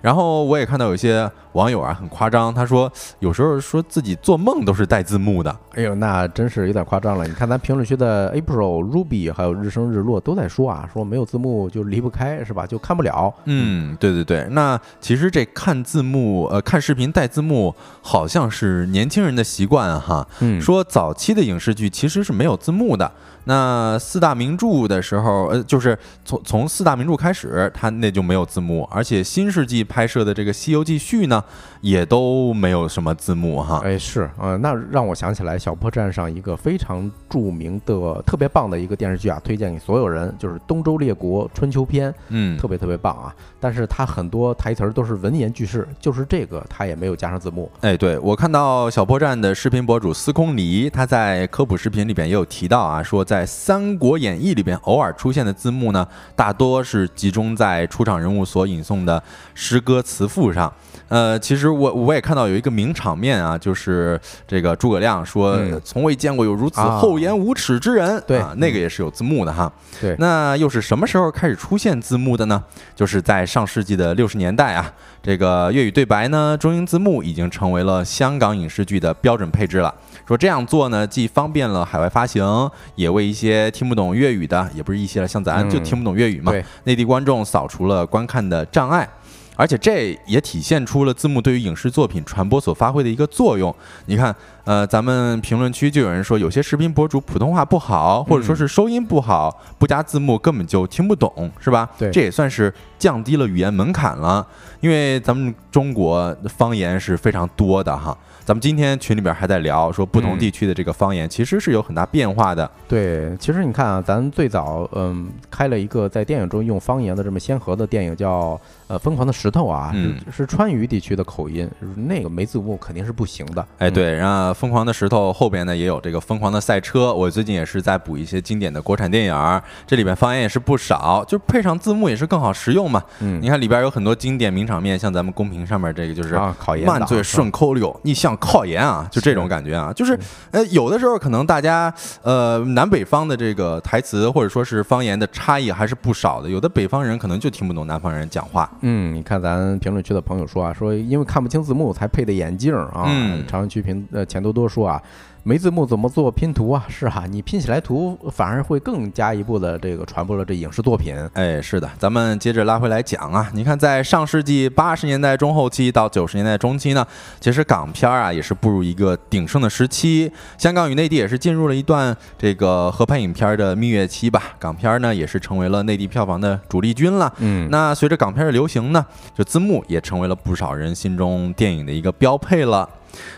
[SPEAKER 1] 然后我也看到有些网友啊很夸张，他说有时候说自己做梦都是带字幕的。
[SPEAKER 2] 哎呦，那真是有点夸张了。你看咱评论区的 April、Ruby 还有日升日落都在说啊，说没有字幕就离不开，是吧？就看不了。
[SPEAKER 1] 嗯，对对对。那其实这看字幕，呃，看视频带字幕，好像是年轻人的习惯哈。
[SPEAKER 2] 嗯
[SPEAKER 1] 说早期的影视剧其实是没有字幕的。那四大名著的时候，呃，就是从从四大名著开始，它那就没有字幕，而且新世世纪拍摄的这个《西游记》续呢，也都没有什么字幕哈。
[SPEAKER 2] 哎，是，呃，那让我想起来小破站上一个非常著名的、特别棒的一个电视剧啊，推荐给所有人，就是《东周列国春秋篇》，
[SPEAKER 1] 嗯，
[SPEAKER 2] 特别特别棒啊。但是它很多台词儿都是文言句式，就是这个它也没有加上字幕。
[SPEAKER 1] 哎，对我看到小破站的视频博主司空离，他在科普视频里边也有提到啊，说在《三国演义》里边偶尔出现的字幕呢，大多是集中在出场人物所引诵的诗歌词赋上。呃，其实我我也看到有一个名场面啊，就是这个诸葛亮说
[SPEAKER 2] 嗯
[SPEAKER 1] 从未见过有如此
[SPEAKER 2] 啊
[SPEAKER 1] 厚颜无耻之人，
[SPEAKER 2] 对
[SPEAKER 1] 啊，那个也是有字幕的哈。
[SPEAKER 2] 对
[SPEAKER 1] 那又是什么时候开始出现字幕的呢？就是在上世纪的六十年代啊，这个粤语对白呢，中英字幕已经成为了香港影视剧的标准配置了。说这样做呢，既方便了海外发行，也为一些听不懂粤语的，也不是一些了，像咱
[SPEAKER 2] 嗯
[SPEAKER 1] 就听不懂粤语嘛，
[SPEAKER 2] 对
[SPEAKER 1] 内地观众扫除了观看的障碍。而且这也体现出了字幕对于影视作品传播所发挥的一个作用。你看，呃，咱们评论区就有人说，有些视频博主普通话不好，或者说是收音不好，不加字幕根本就听不懂，是吧？
[SPEAKER 2] 对
[SPEAKER 1] 这也算是降低了语言门槛了。因为咱们中国方言是非常多的哈。咱们今天群里边还在聊说，不同
[SPEAKER 2] 嗯
[SPEAKER 1] 地区的这个方言其实是有很大变化的。
[SPEAKER 2] 对，其实你看啊，咱最早嗯开了一个在电影中用方言的这么先河的电影叫呃《疯狂的石头》啊，
[SPEAKER 1] 嗯
[SPEAKER 2] 是是川渝地区的口音，那个没字幕肯定是不行的。
[SPEAKER 1] 哎，
[SPEAKER 2] 嗯，
[SPEAKER 1] 对，然后《疯狂的石头》后边呢也有这个《疯狂的赛车》，我最近也是在补一些经典的国产电影，这里边方言也是不少，就配上字幕也是更好实用嘛。
[SPEAKER 2] 嗯
[SPEAKER 1] 你看里边有很多经典名场面，像咱们公屏上面这个就是
[SPEAKER 2] 啊，考研
[SPEAKER 1] 慢嘴
[SPEAKER 2] 党
[SPEAKER 1] 顺口溜，你想考研啊，就这种感觉啊，就是呃，有的时候可能大家呃南北方的这个台词或者说是方言的差异还是不少的，有的北方人可能就听不懂南方人讲话。
[SPEAKER 2] 嗯，你看咱评论区的朋友说啊，说因为看不清字幕才配的眼镜儿啊。
[SPEAKER 1] 嗯
[SPEAKER 2] 朝阳区评呃钱多多说啊，没字幕怎么做拼图啊？是哈，你拼起来图反而会更加一步的这个传播了这影视作品。
[SPEAKER 1] 哎，是的，咱们接着拉回来讲啊。你看，在上世纪八十年代中后期到九十年代中期呢，其实港片儿啊也是步入一个鼎盛的时期，香港与内地也是进入了一段这个合拍影片儿的蜜月期吧。港片儿呢也是成为了内地票房的主力军了。
[SPEAKER 2] 嗯，
[SPEAKER 1] 那随着港片的流行呢，就字幕也成为了不少人心中电影的一个标配了。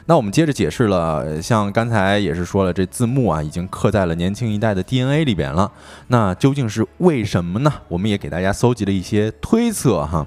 [SPEAKER 1] 那我们接着解释了，呃像刚才也是说了，这字幕啊已经刻在了年轻一代的 DNA 里边了。那究竟是为什么呢？我们也给大家搜集了一些推测哈。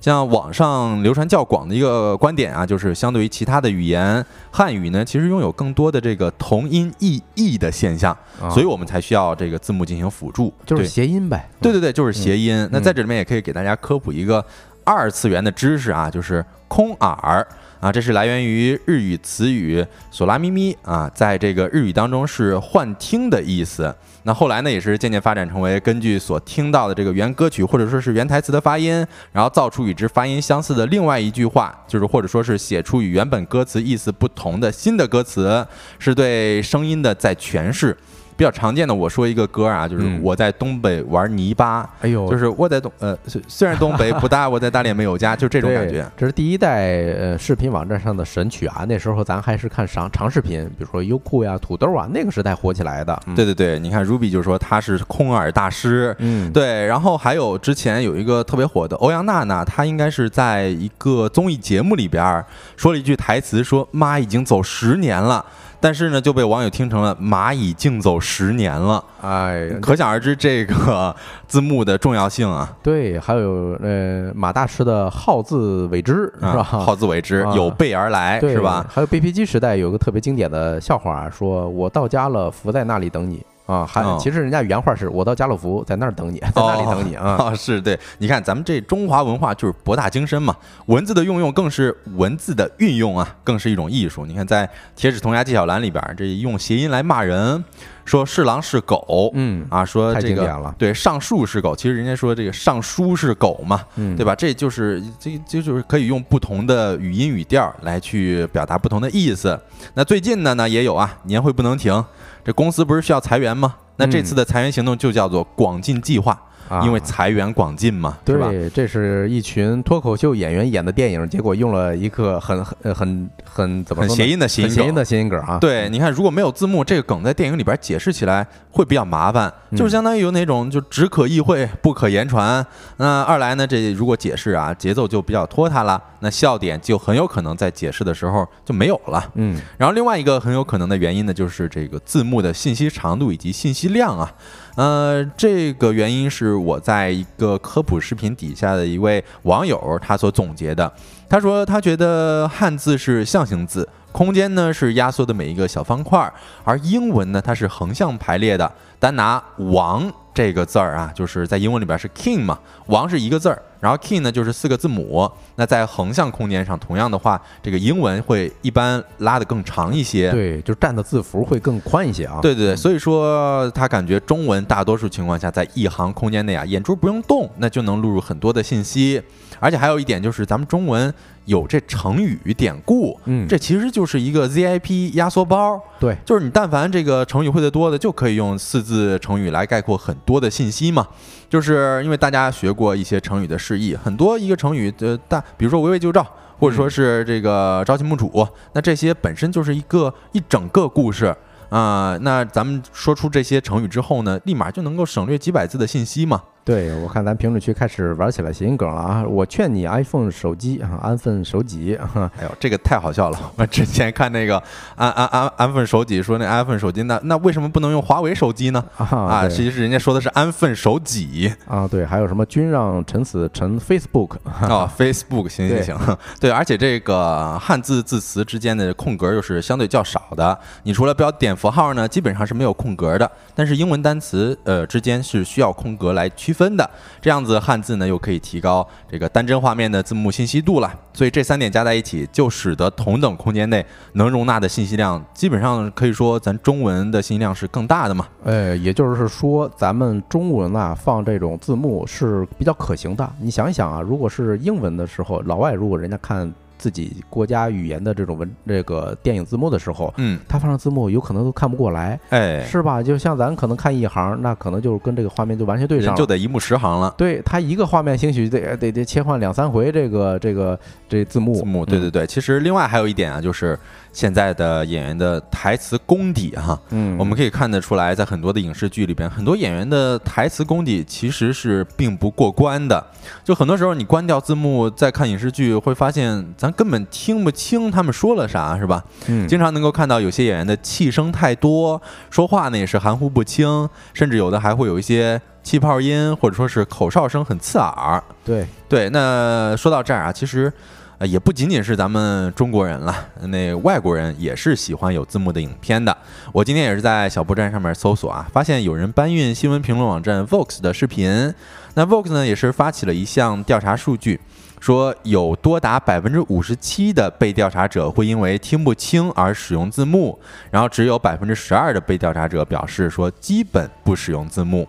[SPEAKER 1] 像网上流传较广的一个观点啊，就是相对于其他的语言，汉语呢其实拥有更多的这个同音异义的现象，
[SPEAKER 2] 啊
[SPEAKER 1] 所以我们才需要这个字幕进行辅助。
[SPEAKER 2] 就是谐音呗。
[SPEAKER 1] 对对对，就是谐音。那
[SPEAKER 2] 嗯
[SPEAKER 1] 在这里面也可以给大家科普一个二次元的知识啊，就是空耳啊，这是来源于日语词语“索拉咪咪”啊，在这个日语当中是幻听的意思。那后来呢，也是渐渐发展成为根据所听到的这个原歌曲或者说是原台词的发音，然后造出与之发音相似的另外一句话，就是或者说是写出与原本歌词意思不同的新的歌词，是对声音的再诠释。比较常见的，我说一个歌啊，就是
[SPEAKER 2] 嗯
[SPEAKER 1] 我在东北玩泥巴，
[SPEAKER 2] 哎呦，
[SPEAKER 1] 就是我在东呃，虽虽然东北不大，我在大连没有家，就这种感觉。
[SPEAKER 2] 这是第一代呃视频网站上的神曲啊，那时候咱还是看长长视频，比如说优酷呀、土豆啊，那个时代火起来的。嗯
[SPEAKER 1] 对，对对，你看 Ruby 就说他是空耳大师。
[SPEAKER 2] 嗯，
[SPEAKER 1] 对，然后还有之前有一个特别火的欧阳娜娜，她应该是在一个综艺节目里边儿说了一句台词，说妈已经走十年了，但是呢就被网友听成了蚂蚁竞走十年了，
[SPEAKER 2] 哎，
[SPEAKER 1] 可想而知这个字幕的重要性啊。
[SPEAKER 2] 对，还有呃马大师的好自为之是
[SPEAKER 1] 啊，
[SPEAKER 2] 吧？
[SPEAKER 1] 好自为之，
[SPEAKER 2] 啊
[SPEAKER 1] 有备而来，是吧？？
[SPEAKER 2] 还有 B P G 时代有个特别经典的笑话啊，说我到家了，伏在那里等你啊。还、
[SPEAKER 1] 哦
[SPEAKER 2] 其实人家原话是我到家乐福在那儿等你，在那里等你啊。
[SPEAKER 1] 啊，是对，你看咱们这中华文化就是博大精深嘛，文字的运用更是文字的运用啊，更是一种艺术。你看在《铁齿铜牙纪晓岚》里边，这用谐音来骂人，说是狼是狗，
[SPEAKER 2] 嗯
[SPEAKER 1] 啊，说
[SPEAKER 2] 太
[SPEAKER 1] 这个对上树是狗，其实人家说这个上书是狗嘛，
[SPEAKER 2] 嗯，
[SPEAKER 1] 对吧？这就是这这就是可以用不同的语音语调来去表达不同的意思。那最近的呢也有啊，年会不能停，这公司不是需要裁员吗？那这次的裁员行动就叫做广进计划。
[SPEAKER 2] 啊
[SPEAKER 1] 因为财源广进嘛，对吧？
[SPEAKER 2] 对，这是一群脱口秀演员演的电影，结果用了一个很很呃很很怎么
[SPEAKER 1] 很
[SPEAKER 2] 说呢
[SPEAKER 1] 谐音的谐音梗
[SPEAKER 2] 谐音的谐音梗啊。
[SPEAKER 1] 对，你看，如果没有字幕，这个梗在电影里边解释起来会比较麻烦，
[SPEAKER 2] 嗯
[SPEAKER 1] 就是相当于有那种就只可意会不可言传。那二来呢，这如果解释啊，节奏就比较拖沓了，那笑点就很有可能在解释的时候就没有了。
[SPEAKER 2] 嗯，
[SPEAKER 1] 然后另外一个很有可能的原因呢，就是这个字幕的信息长度以及信息量啊。呃，这个原因是我在一个科普视频底下的一位网友他所总结的。他说他觉得汉字是象形字，空间呢是压缩的每一个小方块，而英文呢它是横向排列的。单拿王这个字儿啊，就是在英文里边是 king 嘛，王是一个字儿，然后 king 呢就是四个字母。那在横向空间上，同样的话，这个英文会一般拉得更长一些。
[SPEAKER 2] 对，就占的字符会更宽一些啊。
[SPEAKER 1] 对对对，所以说他感觉中文大多数情况下在一行空间内啊，眼珠不用动，那就能录入很多的信息。而且还有一点就是，咱们中文有这成语典故，
[SPEAKER 2] 嗯，
[SPEAKER 1] 这其实就是一个 ZIP 压缩包。
[SPEAKER 2] 对，
[SPEAKER 1] 就是你但凡这个成语会的多的，就可以用四字成语来概括很多的信息嘛。就是因为大家学过一些成语的释义，很多一个成语的大，比如说围魏救赵，或者说是这个朝秦暮楚，那这些本身就是一个一整个故事。啊、那咱们说出这些成语之后呢，立马就能够省略几百字的信息嘛。
[SPEAKER 2] 对，我看咱评论区开始玩起来谐音梗了啊！我劝你 iPhone 手机啊，安分守己啊。
[SPEAKER 1] 哎呦，这个太好笑了！我之前看那个安安安安分守己说那 iPhone 手机，那那为什么不能用华为手机呢？
[SPEAKER 2] 啊
[SPEAKER 1] 其实人家说的是安分守己
[SPEAKER 2] 啊，对，还有什么君让臣死臣 Facebook
[SPEAKER 1] 啊，Facebook 行行行，对，而且这个汉字字词之间的空格又是相对较少的，你除了标点符号呢，基本上是没有空格的，但是英文单词呃之间是需要空格来区分的，这样子汉字呢又可以提高这个单帧画面的字幕信息度了，所以这三点加在一起，就使得同等空间内能容纳的信息量，基本上可以说咱中文的信息量是更大的嘛。
[SPEAKER 2] 呃，也就是说，咱们中文啊放这种字幕是比较可行的。你想一想啊，如果是英文的时候，老外如果人家看自己国家语言的这种文这个电影字幕的时候，
[SPEAKER 1] 嗯，
[SPEAKER 2] 他放上字幕有可能都看不过来，
[SPEAKER 1] 哎，
[SPEAKER 2] 是吧？就像咱可能看一行，那可能就是跟这个画面就完全对上了。
[SPEAKER 1] 就得一目十行了。
[SPEAKER 2] 对他一个画面，兴许得得得切换两三回这个这个这字幕。
[SPEAKER 1] 字幕，对对对。其实另外还有一点啊，就是现在的演员的台词功底哈，
[SPEAKER 2] 嗯，
[SPEAKER 1] 我们可以看得出来，在很多的影视剧里边，很多演员的台词功底其实是并不过关的。就很多时候你关掉字幕再看影视剧，会发现咱根本听不清他们说了啥，是吧？
[SPEAKER 2] 嗯
[SPEAKER 1] 经常能够看到有些演员的气声太多，说话呢也是含糊不清，甚至有的还会有一些气泡音，或者说是口哨声很刺耳。
[SPEAKER 2] 对，
[SPEAKER 1] 对，那说到这儿啊，其实。呃，也不仅仅是咱们中国人了，那外国人也是喜欢有字幕的影片的。我今天也是在小破站上面搜索啊，发现有人搬运新闻评论网站 Vox 的视频。那 Vox 呢，也是发起了一项调查数据，说有多达百分之五十七的被调查者会因为听不清而使用字幕，然后只有百分之十二的被调查者表示说基本不使用字幕。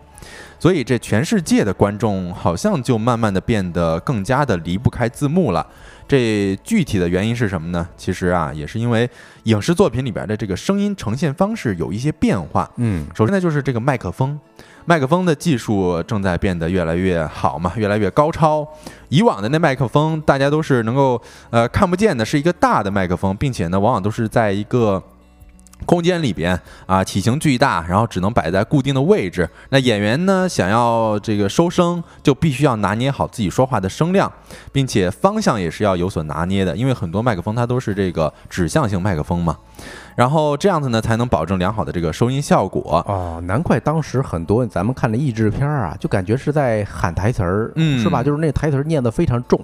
[SPEAKER 1] 所以这全世界的观众好像就慢慢的变得更加的离不开字幕了。这具体的原因是什么呢？其实啊，也是因为影视作品里边的这个声音呈现方式有一些变化。
[SPEAKER 2] 嗯，
[SPEAKER 1] 首先呢，就是这个麦克风，麦克风的技术正在变得越来越好嘛，越来越高超。以往的那麦克风，大家都是能够呃看不见的，是一个大的麦克风，并且呢，往往都是在一个。空间里边啊，体型巨大，然后只能摆在固定的位置。那演员呢，想要这个收声，就必须要拿捏好自己说话的声量，并且方向也是要有所拿捏的，因为很多麦克风它都是这个指向性麦克风嘛。然后这样子呢，才能保证良好的这个收音效果。
[SPEAKER 2] 哦，难怪当时很多咱们看的译制片儿啊，就感觉是在喊台词儿，
[SPEAKER 1] 嗯
[SPEAKER 2] 是吧？就是那台词儿念得非常重。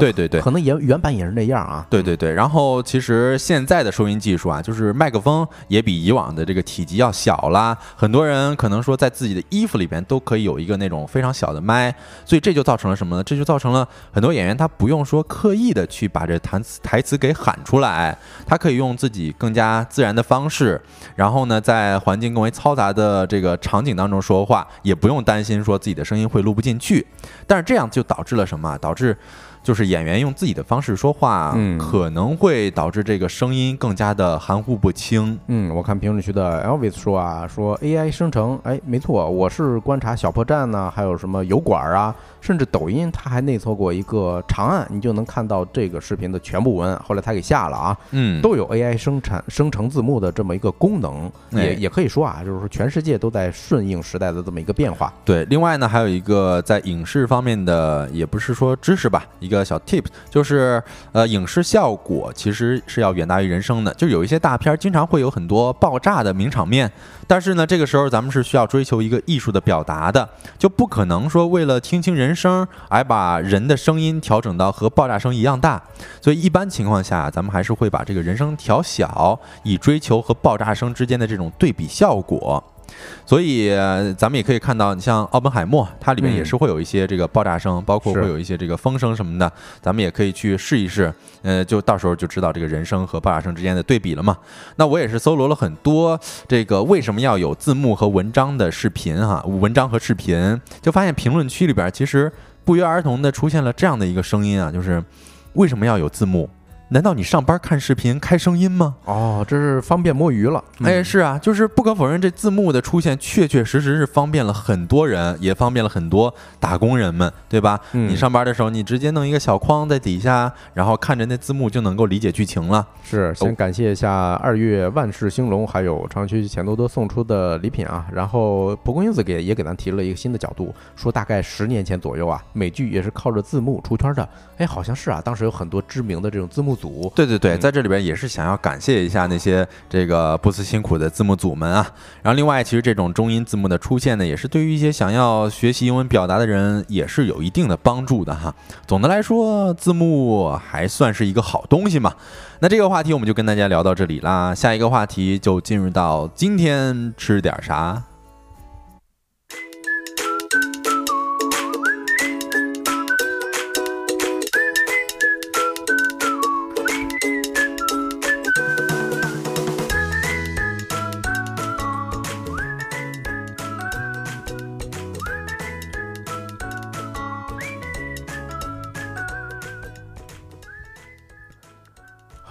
[SPEAKER 1] 对对对。
[SPEAKER 2] 可能原原版也是那样啊。
[SPEAKER 1] 对对对，然后其实现在的收音技术啊，就是麦克风也比以往的这个体积要小啦。很多人可能说在自己的衣服里边都可以有一个那种非常小的麦，所以这就造成了什么呢？这就造成了很多演员他不用说刻意的去把这台词台词给喊出来，他可以用自己更加自然的方式，然后呢，在环境更为嘈杂的这个场景当中说话，也不用担心说自己的声音会录不进去。但是这样就导致了什么啊？导致就是演员用自己的方式说话，
[SPEAKER 2] 嗯
[SPEAKER 1] 可能会导致这个声音更加的含糊不清。
[SPEAKER 2] 嗯，我看评论区的 Elvis 说啊，说 AI 生成，哎，没错，我是观察小破站呢，还有什么油管啊，甚至抖音，它还内测过一个长按，你就能看到这个视频的全部文案，后来它给下了啊，
[SPEAKER 1] 嗯，
[SPEAKER 2] 都有 AI 生产生成字幕的这么一个功能，
[SPEAKER 1] 哎
[SPEAKER 2] 也也可以说啊，就是说全世界都在顺应时代的这么一个变化。
[SPEAKER 1] 对，另外呢，还有一个在影视方面的，也不是说知识吧，一个小 tip，就是呃，影视效果其实是要远大于人生的。就有一些大片儿经常会有很多爆炸的名场面，但是呢，这个时候咱们是需要追求一个艺术的表达的，就不可能说为了听清人声，而把人的声音调整到和爆炸声一样大。所以一般情况下，咱们还是会把这个人声调小，以追求和爆炸声之间的这种对比效果。所以呃咱们也可以看到，你像奥本海默，它里面
[SPEAKER 2] 嗯
[SPEAKER 1] 也是会有一些这个爆炸声，包括会有一些这个风声什么的，咱们也可以去试一试，呃，就到时候就知道这个人声和爆炸声之间的对比了嘛。那我也是搜罗了很多这个为什么要有字幕和文章的视频哈，文章和视频，就发现评论区里边其实不约而同的出现了这样的一个声音啊，就是为什么要有字幕？难道你上班看视频开声音吗？
[SPEAKER 2] 哦，这是方便摸鱼了。
[SPEAKER 1] 哎，是啊，就是不可否认，这字幕的出现确确实实是方便了很多人，也方便了很多打工人们，对吧？
[SPEAKER 2] 嗯
[SPEAKER 1] 你上班的时候，你直接弄一个小框在底下，然后看着那字幕就能够理解剧情了。
[SPEAKER 2] 是，先感谢一下二月万事兴隆，还有长区钱多多送出的礼品啊。然后蒲公英子给也给咱提了一个新的角度，说大概十年前左右啊，美剧也是靠着字幕出圈的。哎，好像是啊，当时有很多知名的这种字幕组。
[SPEAKER 1] 对对对，
[SPEAKER 2] 嗯
[SPEAKER 1] 在这里边也是想要感谢一下那些这个不辞辛苦的字幕组们啊。然后另外，其实这种中英字幕的出现呢，也是对于一些想要学习英文表达的人也是有一定的帮助的哈。总的来说，字幕还算是一个好东西嘛。那这个话题我们就跟大家聊到这里啦，下一个话题就进入到今天吃点啥。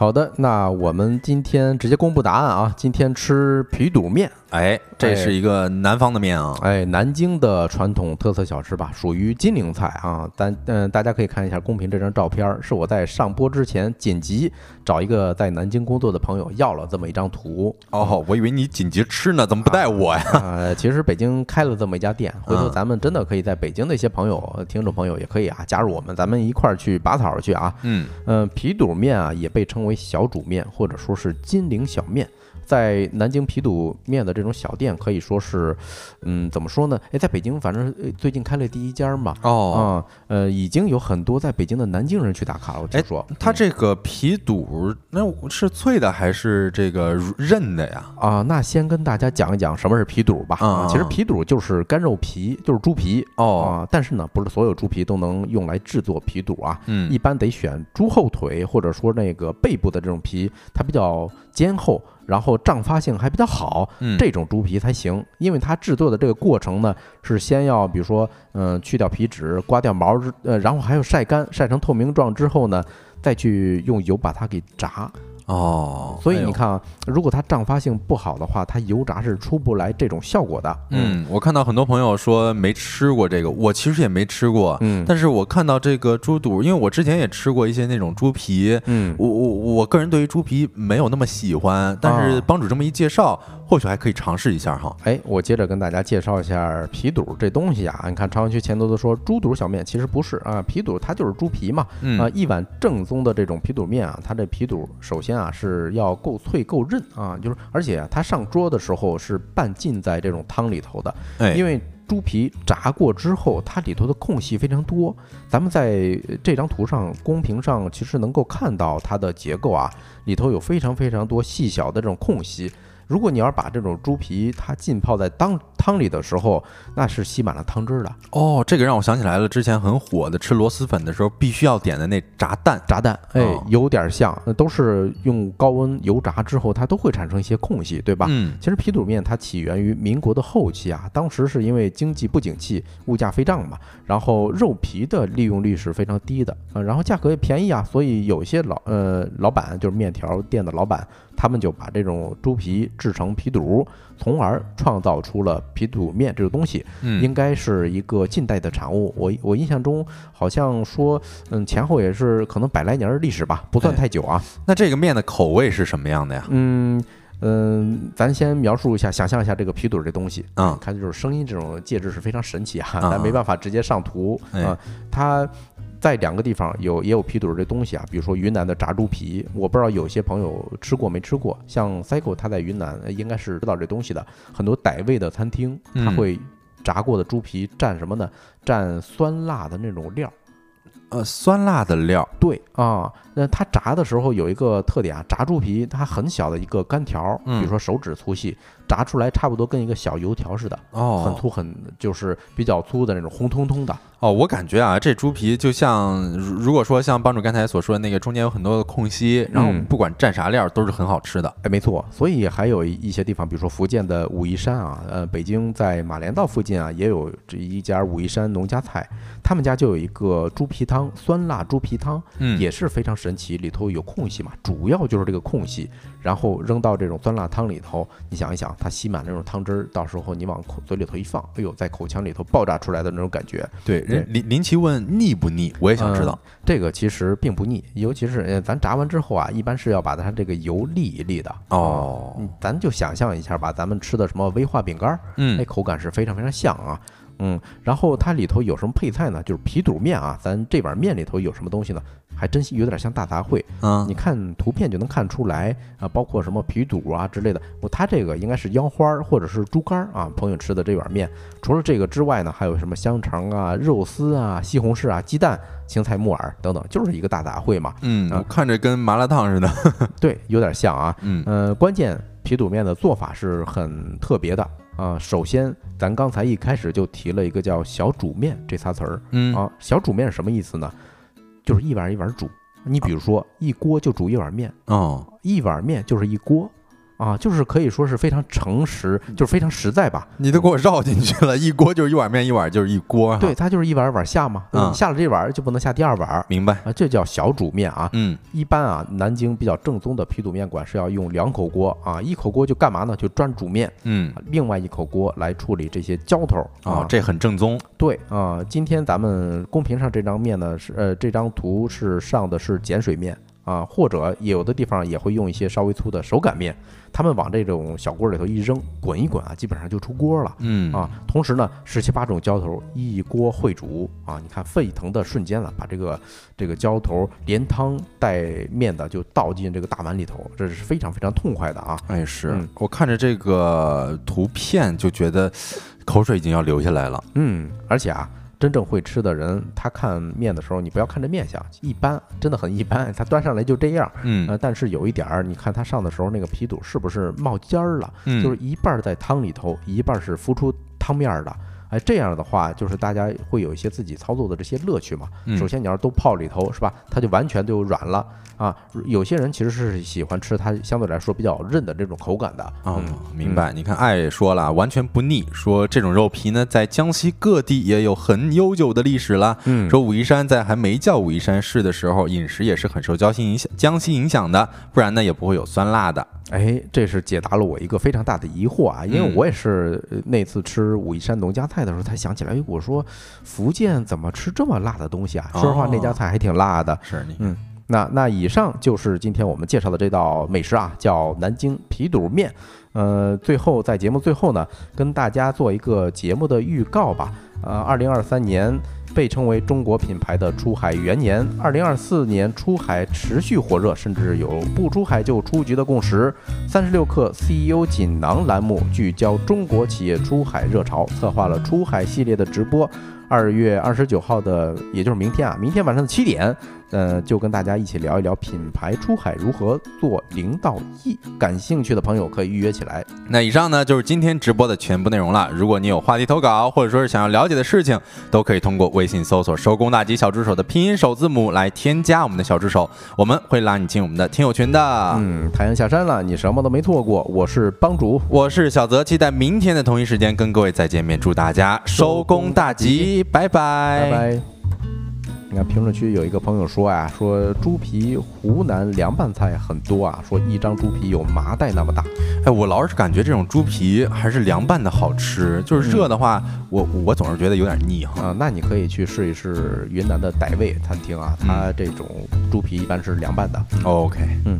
[SPEAKER 2] 好的，那我们今天直接公布答案啊，今天吃皮肚面。
[SPEAKER 1] 哎，这是一个南方的面啊。
[SPEAKER 2] 哎，南京的传统特色小吃吧，属于金陵菜啊。但嗯、大家可以看一下公屏这张照片儿，是我在上播之前紧急找一个在南京工作的朋友要了这么一张图。
[SPEAKER 1] 哦，我以为你紧急吃呢，怎么不带我呀？
[SPEAKER 2] 呃，其实北京开了这么一家店，回头
[SPEAKER 1] 嗯
[SPEAKER 2] 咱们真的可以在北京的一些朋友、听众朋友也可以啊加入我们，咱们一块儿去拔草去啊。
[SPEAKER 1] 嗯，
[SPEAKER 2] 嗯，皮肚面啊，也被称为为小煮面，或者说是金陵小面。在南京皮肚面的这种小店，可以说是，嗯，怎么说呢？哎，在北京，反正呃最近开了第一家嘛。
[SPEAKER 1] 哦，
[SPEAKER 2] 嗯，呃，已经有很多在北京的南京人去打卡了。我听说，嗯
[SPEAKER 1] 它这个皮肚那是脆的还是这个韧的呀？
[SPEAKER 2] 啊，那先跟大家讲一讲什么是皮肚吧。啊，其实
[SPEAKER 1] 嗯
[SPEAKER 2] 皮肚就是干肉皮，就是猪皮。
[SPEAKER 1] 哦，
[SPEAKER 2] 啊，但是呢，不是所有猪皮都能用来制作皮肚啊。
[SPEAKER 1] 嗯
[SPEAKER 2] 一般得选猪后腿或者说那个背部的这种皮，它比较坚厚，然后胀发性还比较好，
[SPEAKER 1] 嗯
[SPEAKER 2] 这种猪皮才行。因为它制作的这个过程呢，是先要比如说，嗯、去掉皮脂，刮掉毛之，呃，然后还要晒干，晒成透明状之后呢，再去用油把它给炸。
[SPEAKER 1] 哦，
[SPEAKER 2] 所以你看啊，如果它胀发性不好的话，它油炸是出不来这种效果的。
[SPEAKER 1] 嗯，我看到很多朋友说没吃过这个，我其实也没吃过。
[SPEAKER 2] 嗯
[SPEAKER 1] 但是我看到这个猪肚，因为我之前也吃过一些那种猪皮，
[SPEAKER 2] 嗯
[SPEAKER 1] 我我我个人对于猪皮没有那么喜欢，但是
[SPEAKER 2] 啊
[SPEAKER 1] 帮主这么一介绍，或许还可以尝试一下哈。
[SPEAKER 2] 哎，我接着跟大家介绍一下皮肚这东西啊。你看朝阳区前头都说猪肚小面，其实不是啊，皮肚它就是猪皮嘛。
[SPEAKER 1] 嗯
[SPEAKER 2] 啊，一碗正宗的这种皮肚面啊，它这皮肚首先啊是要够脆够韧啊，就是而且啊它上桌的时候是半浸在这种汤里头的，
[SPEAKER 1] 哎，
[SPEAKER 2] 因为猪皮炸过之后，它里头的空隙非常多。咱们在这张图上公屏上其实能够看到它的结构啊，里头有非常非常多细小的这种空隙。如果你要是把这种猪皮它浸泡在汤汤里的时候，那是吸满了汤汁的。
[SPEAKER 1] 哦，这个让我想起来了，之前很火的吃螺蛳粉的时候必须要点的那炸蛋。
[SPEAKER 2] 炸蛋，哎
[SPEAKER 1] 哦，
[SPEAKER 2] 有点像，那都是用高温油炸之后，它都会产生一些空隙，对吧？
[SPEAKER 1] 嗯
[SPEAKER 2] 其实皮肚面它起源于民国的后期啊，当时是因为经济不景气，物价飞涨嘛，然后肉皮的利用率是非常低的啊，然后价格也便宜啊，所以有些老呃老板就是面条店的老板，他们就把这种猪皮制成皮肚，从而创造出了皮肚面这个东西，
[SPEAKER 1] 嗯，
[SPEAKER 2] 应该是一个近代的产物。我我印象中好像说，嗯，前后也是可能百来年儿历史吧，不算
[SPEAKER 1] 哎
[SPEAKER 2] 太久啊。
[SPEAKER 1] 那这个面的口味是什么样的呀？
[SPEAKER 2] 嗯嗯，咱先描述一下，想象一下这个皮肚这东西。
[SPEAKER 1] 嗯
[SPEAKER 2] 它就是声音这种介质是非常神奇啊，
[SPEAKER 1] 啊
[SPEAKER 2] 咱没办法直接上图
[SPEAKER 1] 哎
[SPEAKER 2] 啊。它在两个地方有也有皮肚这东西啊，比如说云南的炸猪皮，我不知道有些朋友吃过没吃过。像 Cycle 他在云南呃应该是知道这东西的，很多傣味的餐厅它
[SPEAKER 1] 嗯
[SPEAKER 2] 会炸过的猪皮蘸什么呢？蘸酸辣的那种料。
[SPEAKER 1] 呃，酸辣的料。
[SPEAKER 2] 对啊，那它炸的时候有一个特点啊，炸猪皮它很小的一个干条儿，比
[SPEAKER 1] 嗯
[SPEAKER 2] 如说手指粗细，炸出来差不多跟一个小油条似的，
[SPEAKER 1] 哦，
[SPEAKER 2] 很粗很就是比较粗的那种红彤彤的。
[SPEAKER 1] 哦，我感觉啊，这猪皮就像如如果说像帮主刚才所说的那个中间有很多的空隙，然后
[SPEAKER 2] 嗯
[SPEAKER 1] 不管蘸啥料都是很好吃的。
[SPEAKER 2] 哎，没错，所以还有一些地方，比如说福建的武夷山啊，呃，北京在马连道附近啊，也有这一家武夷山农家菜，他们家就有一个猪皮汤，酸辣猪皮汤，
[SPEAKER 1] 嗯，
[SPEAKER 2] 也是非常神奇，里头有空隙嘛，主要就是这个空隙，然后扔到这种酸辣汤里头，你想一想，它吸满那种汤汁儿，到时候你往口嘴里头一放，哎呦，在口腔里头爆炸出来的那种感觉，
[SPEAKER 1] 对，人林林奇问腻不腻，我也想知道。
[SPEAKER 2] 这个其实并不腻，尤其是呃，咱炸完之后啊，一般是要把它这个油沥一沥的。
[SPEAKER 1] 哦
[SPEAKER 2] 嗯，咱就想象一下吧，咱们吃的什么威化饼干
[SPEAKER 1] 嗯，
[SPEAKER 2] 口感是非常非常像啊。嗯，然后它里头有什么配菜呢？就是皮肚面啊，咱这碗面里头有什么东西呢？还真有点像大杂烩。
[SPEAKER 1] 嗯
[SPEAKER 2] 你看图片就能看出来啊，包括什么皮肚啊之类的。我它这个应该是腰花儿或者是猪肝儿啊，朋友吃的这碗面。除了这个之外呢，还有什么香肠啊、肉丝啊、西红柿啊、鸡蛋、青菜、木耳等等，就是一个大杂烩嘛。
[SPEAKER 1] 嗯，看着跟麻辣烫似的。
[SPEAKER 2] 对，有点像啊。
[SPEAKER 1] 嗯
[SPEAKER 2] 呃，关键皮肚面的做法是很特别的啊。首先，咱刚才一开始就提了一个叫小煮面这仨词儿
[SPEAKER 1] 嗯
[SPEAKER 2] 啊。小煮面是什么意思呢？就是一碗一碗煮。你比如说，一锅就煮一碗面，
[SPEAKER 1] 哦，
[SPEAKER 2] 一碗面就是一锅啊，就是可以说是非常诚实，就是非常实在吧。
[SPEAKER 1] 你都给我绕进去了，一锅就是一碗面，一碗就是一锅。
[SPEAKER 2] 对，，它就是一碗一碗下嘛，
[SPEAKER 1] 嗯
[SPEAKER 2] 下了这碗就不能下第二碗儿
[SPEAKER 1] 明白。
[SPEAKER 2] 啊，这叫小煮面啊。
[SPEAKER 1] 嗯
[SPEAKER 2] 一般啊，南京比较正宗的皮肚面馆是要用两口锅啊，一口锅就干嘛呢？就专煮面，
[SPEAKER 1] 嗯，
[SPEAKER 2] 另外一口锅来处理这些浇头啊。，
[SPEAKER 1] 哦这很正宗。
[SPEAKER 2] 对啊，今天咱们公屏上这张面呢是呃这张图是上的是碱水面啊，或者有的地方也会用一些稍微粗的手擀面，他们往这种小锅里头一扔，滚一滚啊，基本上就出锅了。
[SPEAKER 1] 嗯
[SPEAKER 2] 啊，同时呢，十七八种浇头一锅烩煮啊，你看沸腾的瞬间了，把这个这个浇头连汤带面的就倒进这个大碗里头，这是非常非常痛快的啊。
[SPEAKER 1] 哎，是
[SPEAKER 2] 嗯
[SPEAKER 1] 我看着这个图片就觉得口水已经要流下来了。
[SPEAKER 2] 嗯，而且啊，真正会吃的人，他看面的时候，你不要看这面相，一般，真的很一般，他端上来就这样。
[SPEAKER 1] 嗯
[SPEAKER 2] 呃，但是有一点儿，你看他上的时候，那个皮肚是不是冒尖儿了？
[SPEAKER 1] 嗯，
[SPEAKER 2] 就是一半儿在汤里头，一半儿是浮出汤面儿的。哎，这样的话，就是大家会有一些自己操作的这些乐趣嘛。
[SPEAKER 1] 嗯
[SPEAKER 2] 首先，你要是都泡里头，是吧？它就完全就软了啊。有些人其实是喜欢吃它相对来说比较韧的这种口感的。
[SPEAKER 1] 啊
[SPEAKER 2] 嗯，
[SPEAKER 1] 明白。你看，爱也说了，完全不腻。说这种肉皮呢，在江西各地也有很悠久的历史了。
[SPEAKER 2] 嗯，
[SPEAKER 1] 说武夷山在还没叫武夷山市的时候，饮食也是很受江西影响，江西影响的，不然呢也不会有酸辣的。
[SPEAKER 2] 哎，这是解答了我一个非常大的疑惑啊，因为
[SPEAKER 1] 嗯
[SPEAKER 2] 我也是呃那次吃武夷山农家菜的时候才想起来，哎，我说福建怎么吃这么辣的东西啊？说实话，那家
[SPEAKER 1] 哦
[SPEAKER 2] 菜还挺辣的。
[SPEAKER 1] 是你，
[SPEAKER 2] 嗯那那以上就是今天我们介绍的这道美食啊，叫南京皮肚面。呃，最后在节目最后呢，跟大家做一个节目的预告吧。呃，二零二三年被称为中国品牌的出海元年，二零二四年出海持续火热，甚至有不出海就出局的共识。三十六氪 CEO 锦囊栏目聚焦中国企业出海热潮，策划了出海系列的直播。二月二十九号的，也就是明天啊，明天晚上的七点，呃，就跟大家一起聊一聊品牌出海如何做零到一。感兴趣的朋友可以预约起来。
[SPEAKER 1] 那以上呢就是今天直播的全部内容了。如果你有话题投稿，或者说是想要了解的事情，都可以通过微信搜索“收工大吉小助手”的拼音首字母来添加我们的小助手，我们会拉你进我们的听友群的。
[SPEAKER 2] 嗯，太阳下山了，你什么都没错过。我是帮主，
[SPEAKER 1] 我是小泽，期待明天的同一时间跟各位再见面。祝大家收工大吉，拜拜，
[SPEAKER 2] 拜拜。你看评论区有一个朋友说啊，说猪皮湖南凉拌菜很多啊，说一张猪皮有麻袋那么大。
[SPEAKER 1] 哎，我老是感觉这种猪皮还是凉拌的好吃，就是热的话，我我总是觉得有点腻哈。
[SPEAKER 2] 啊，那你可以去试一试云南的傣味餐厅啊，它这种猪皮一般是凉拌的。
[SPEAKER 1] OK，
[SPEAKER 2] 嗯。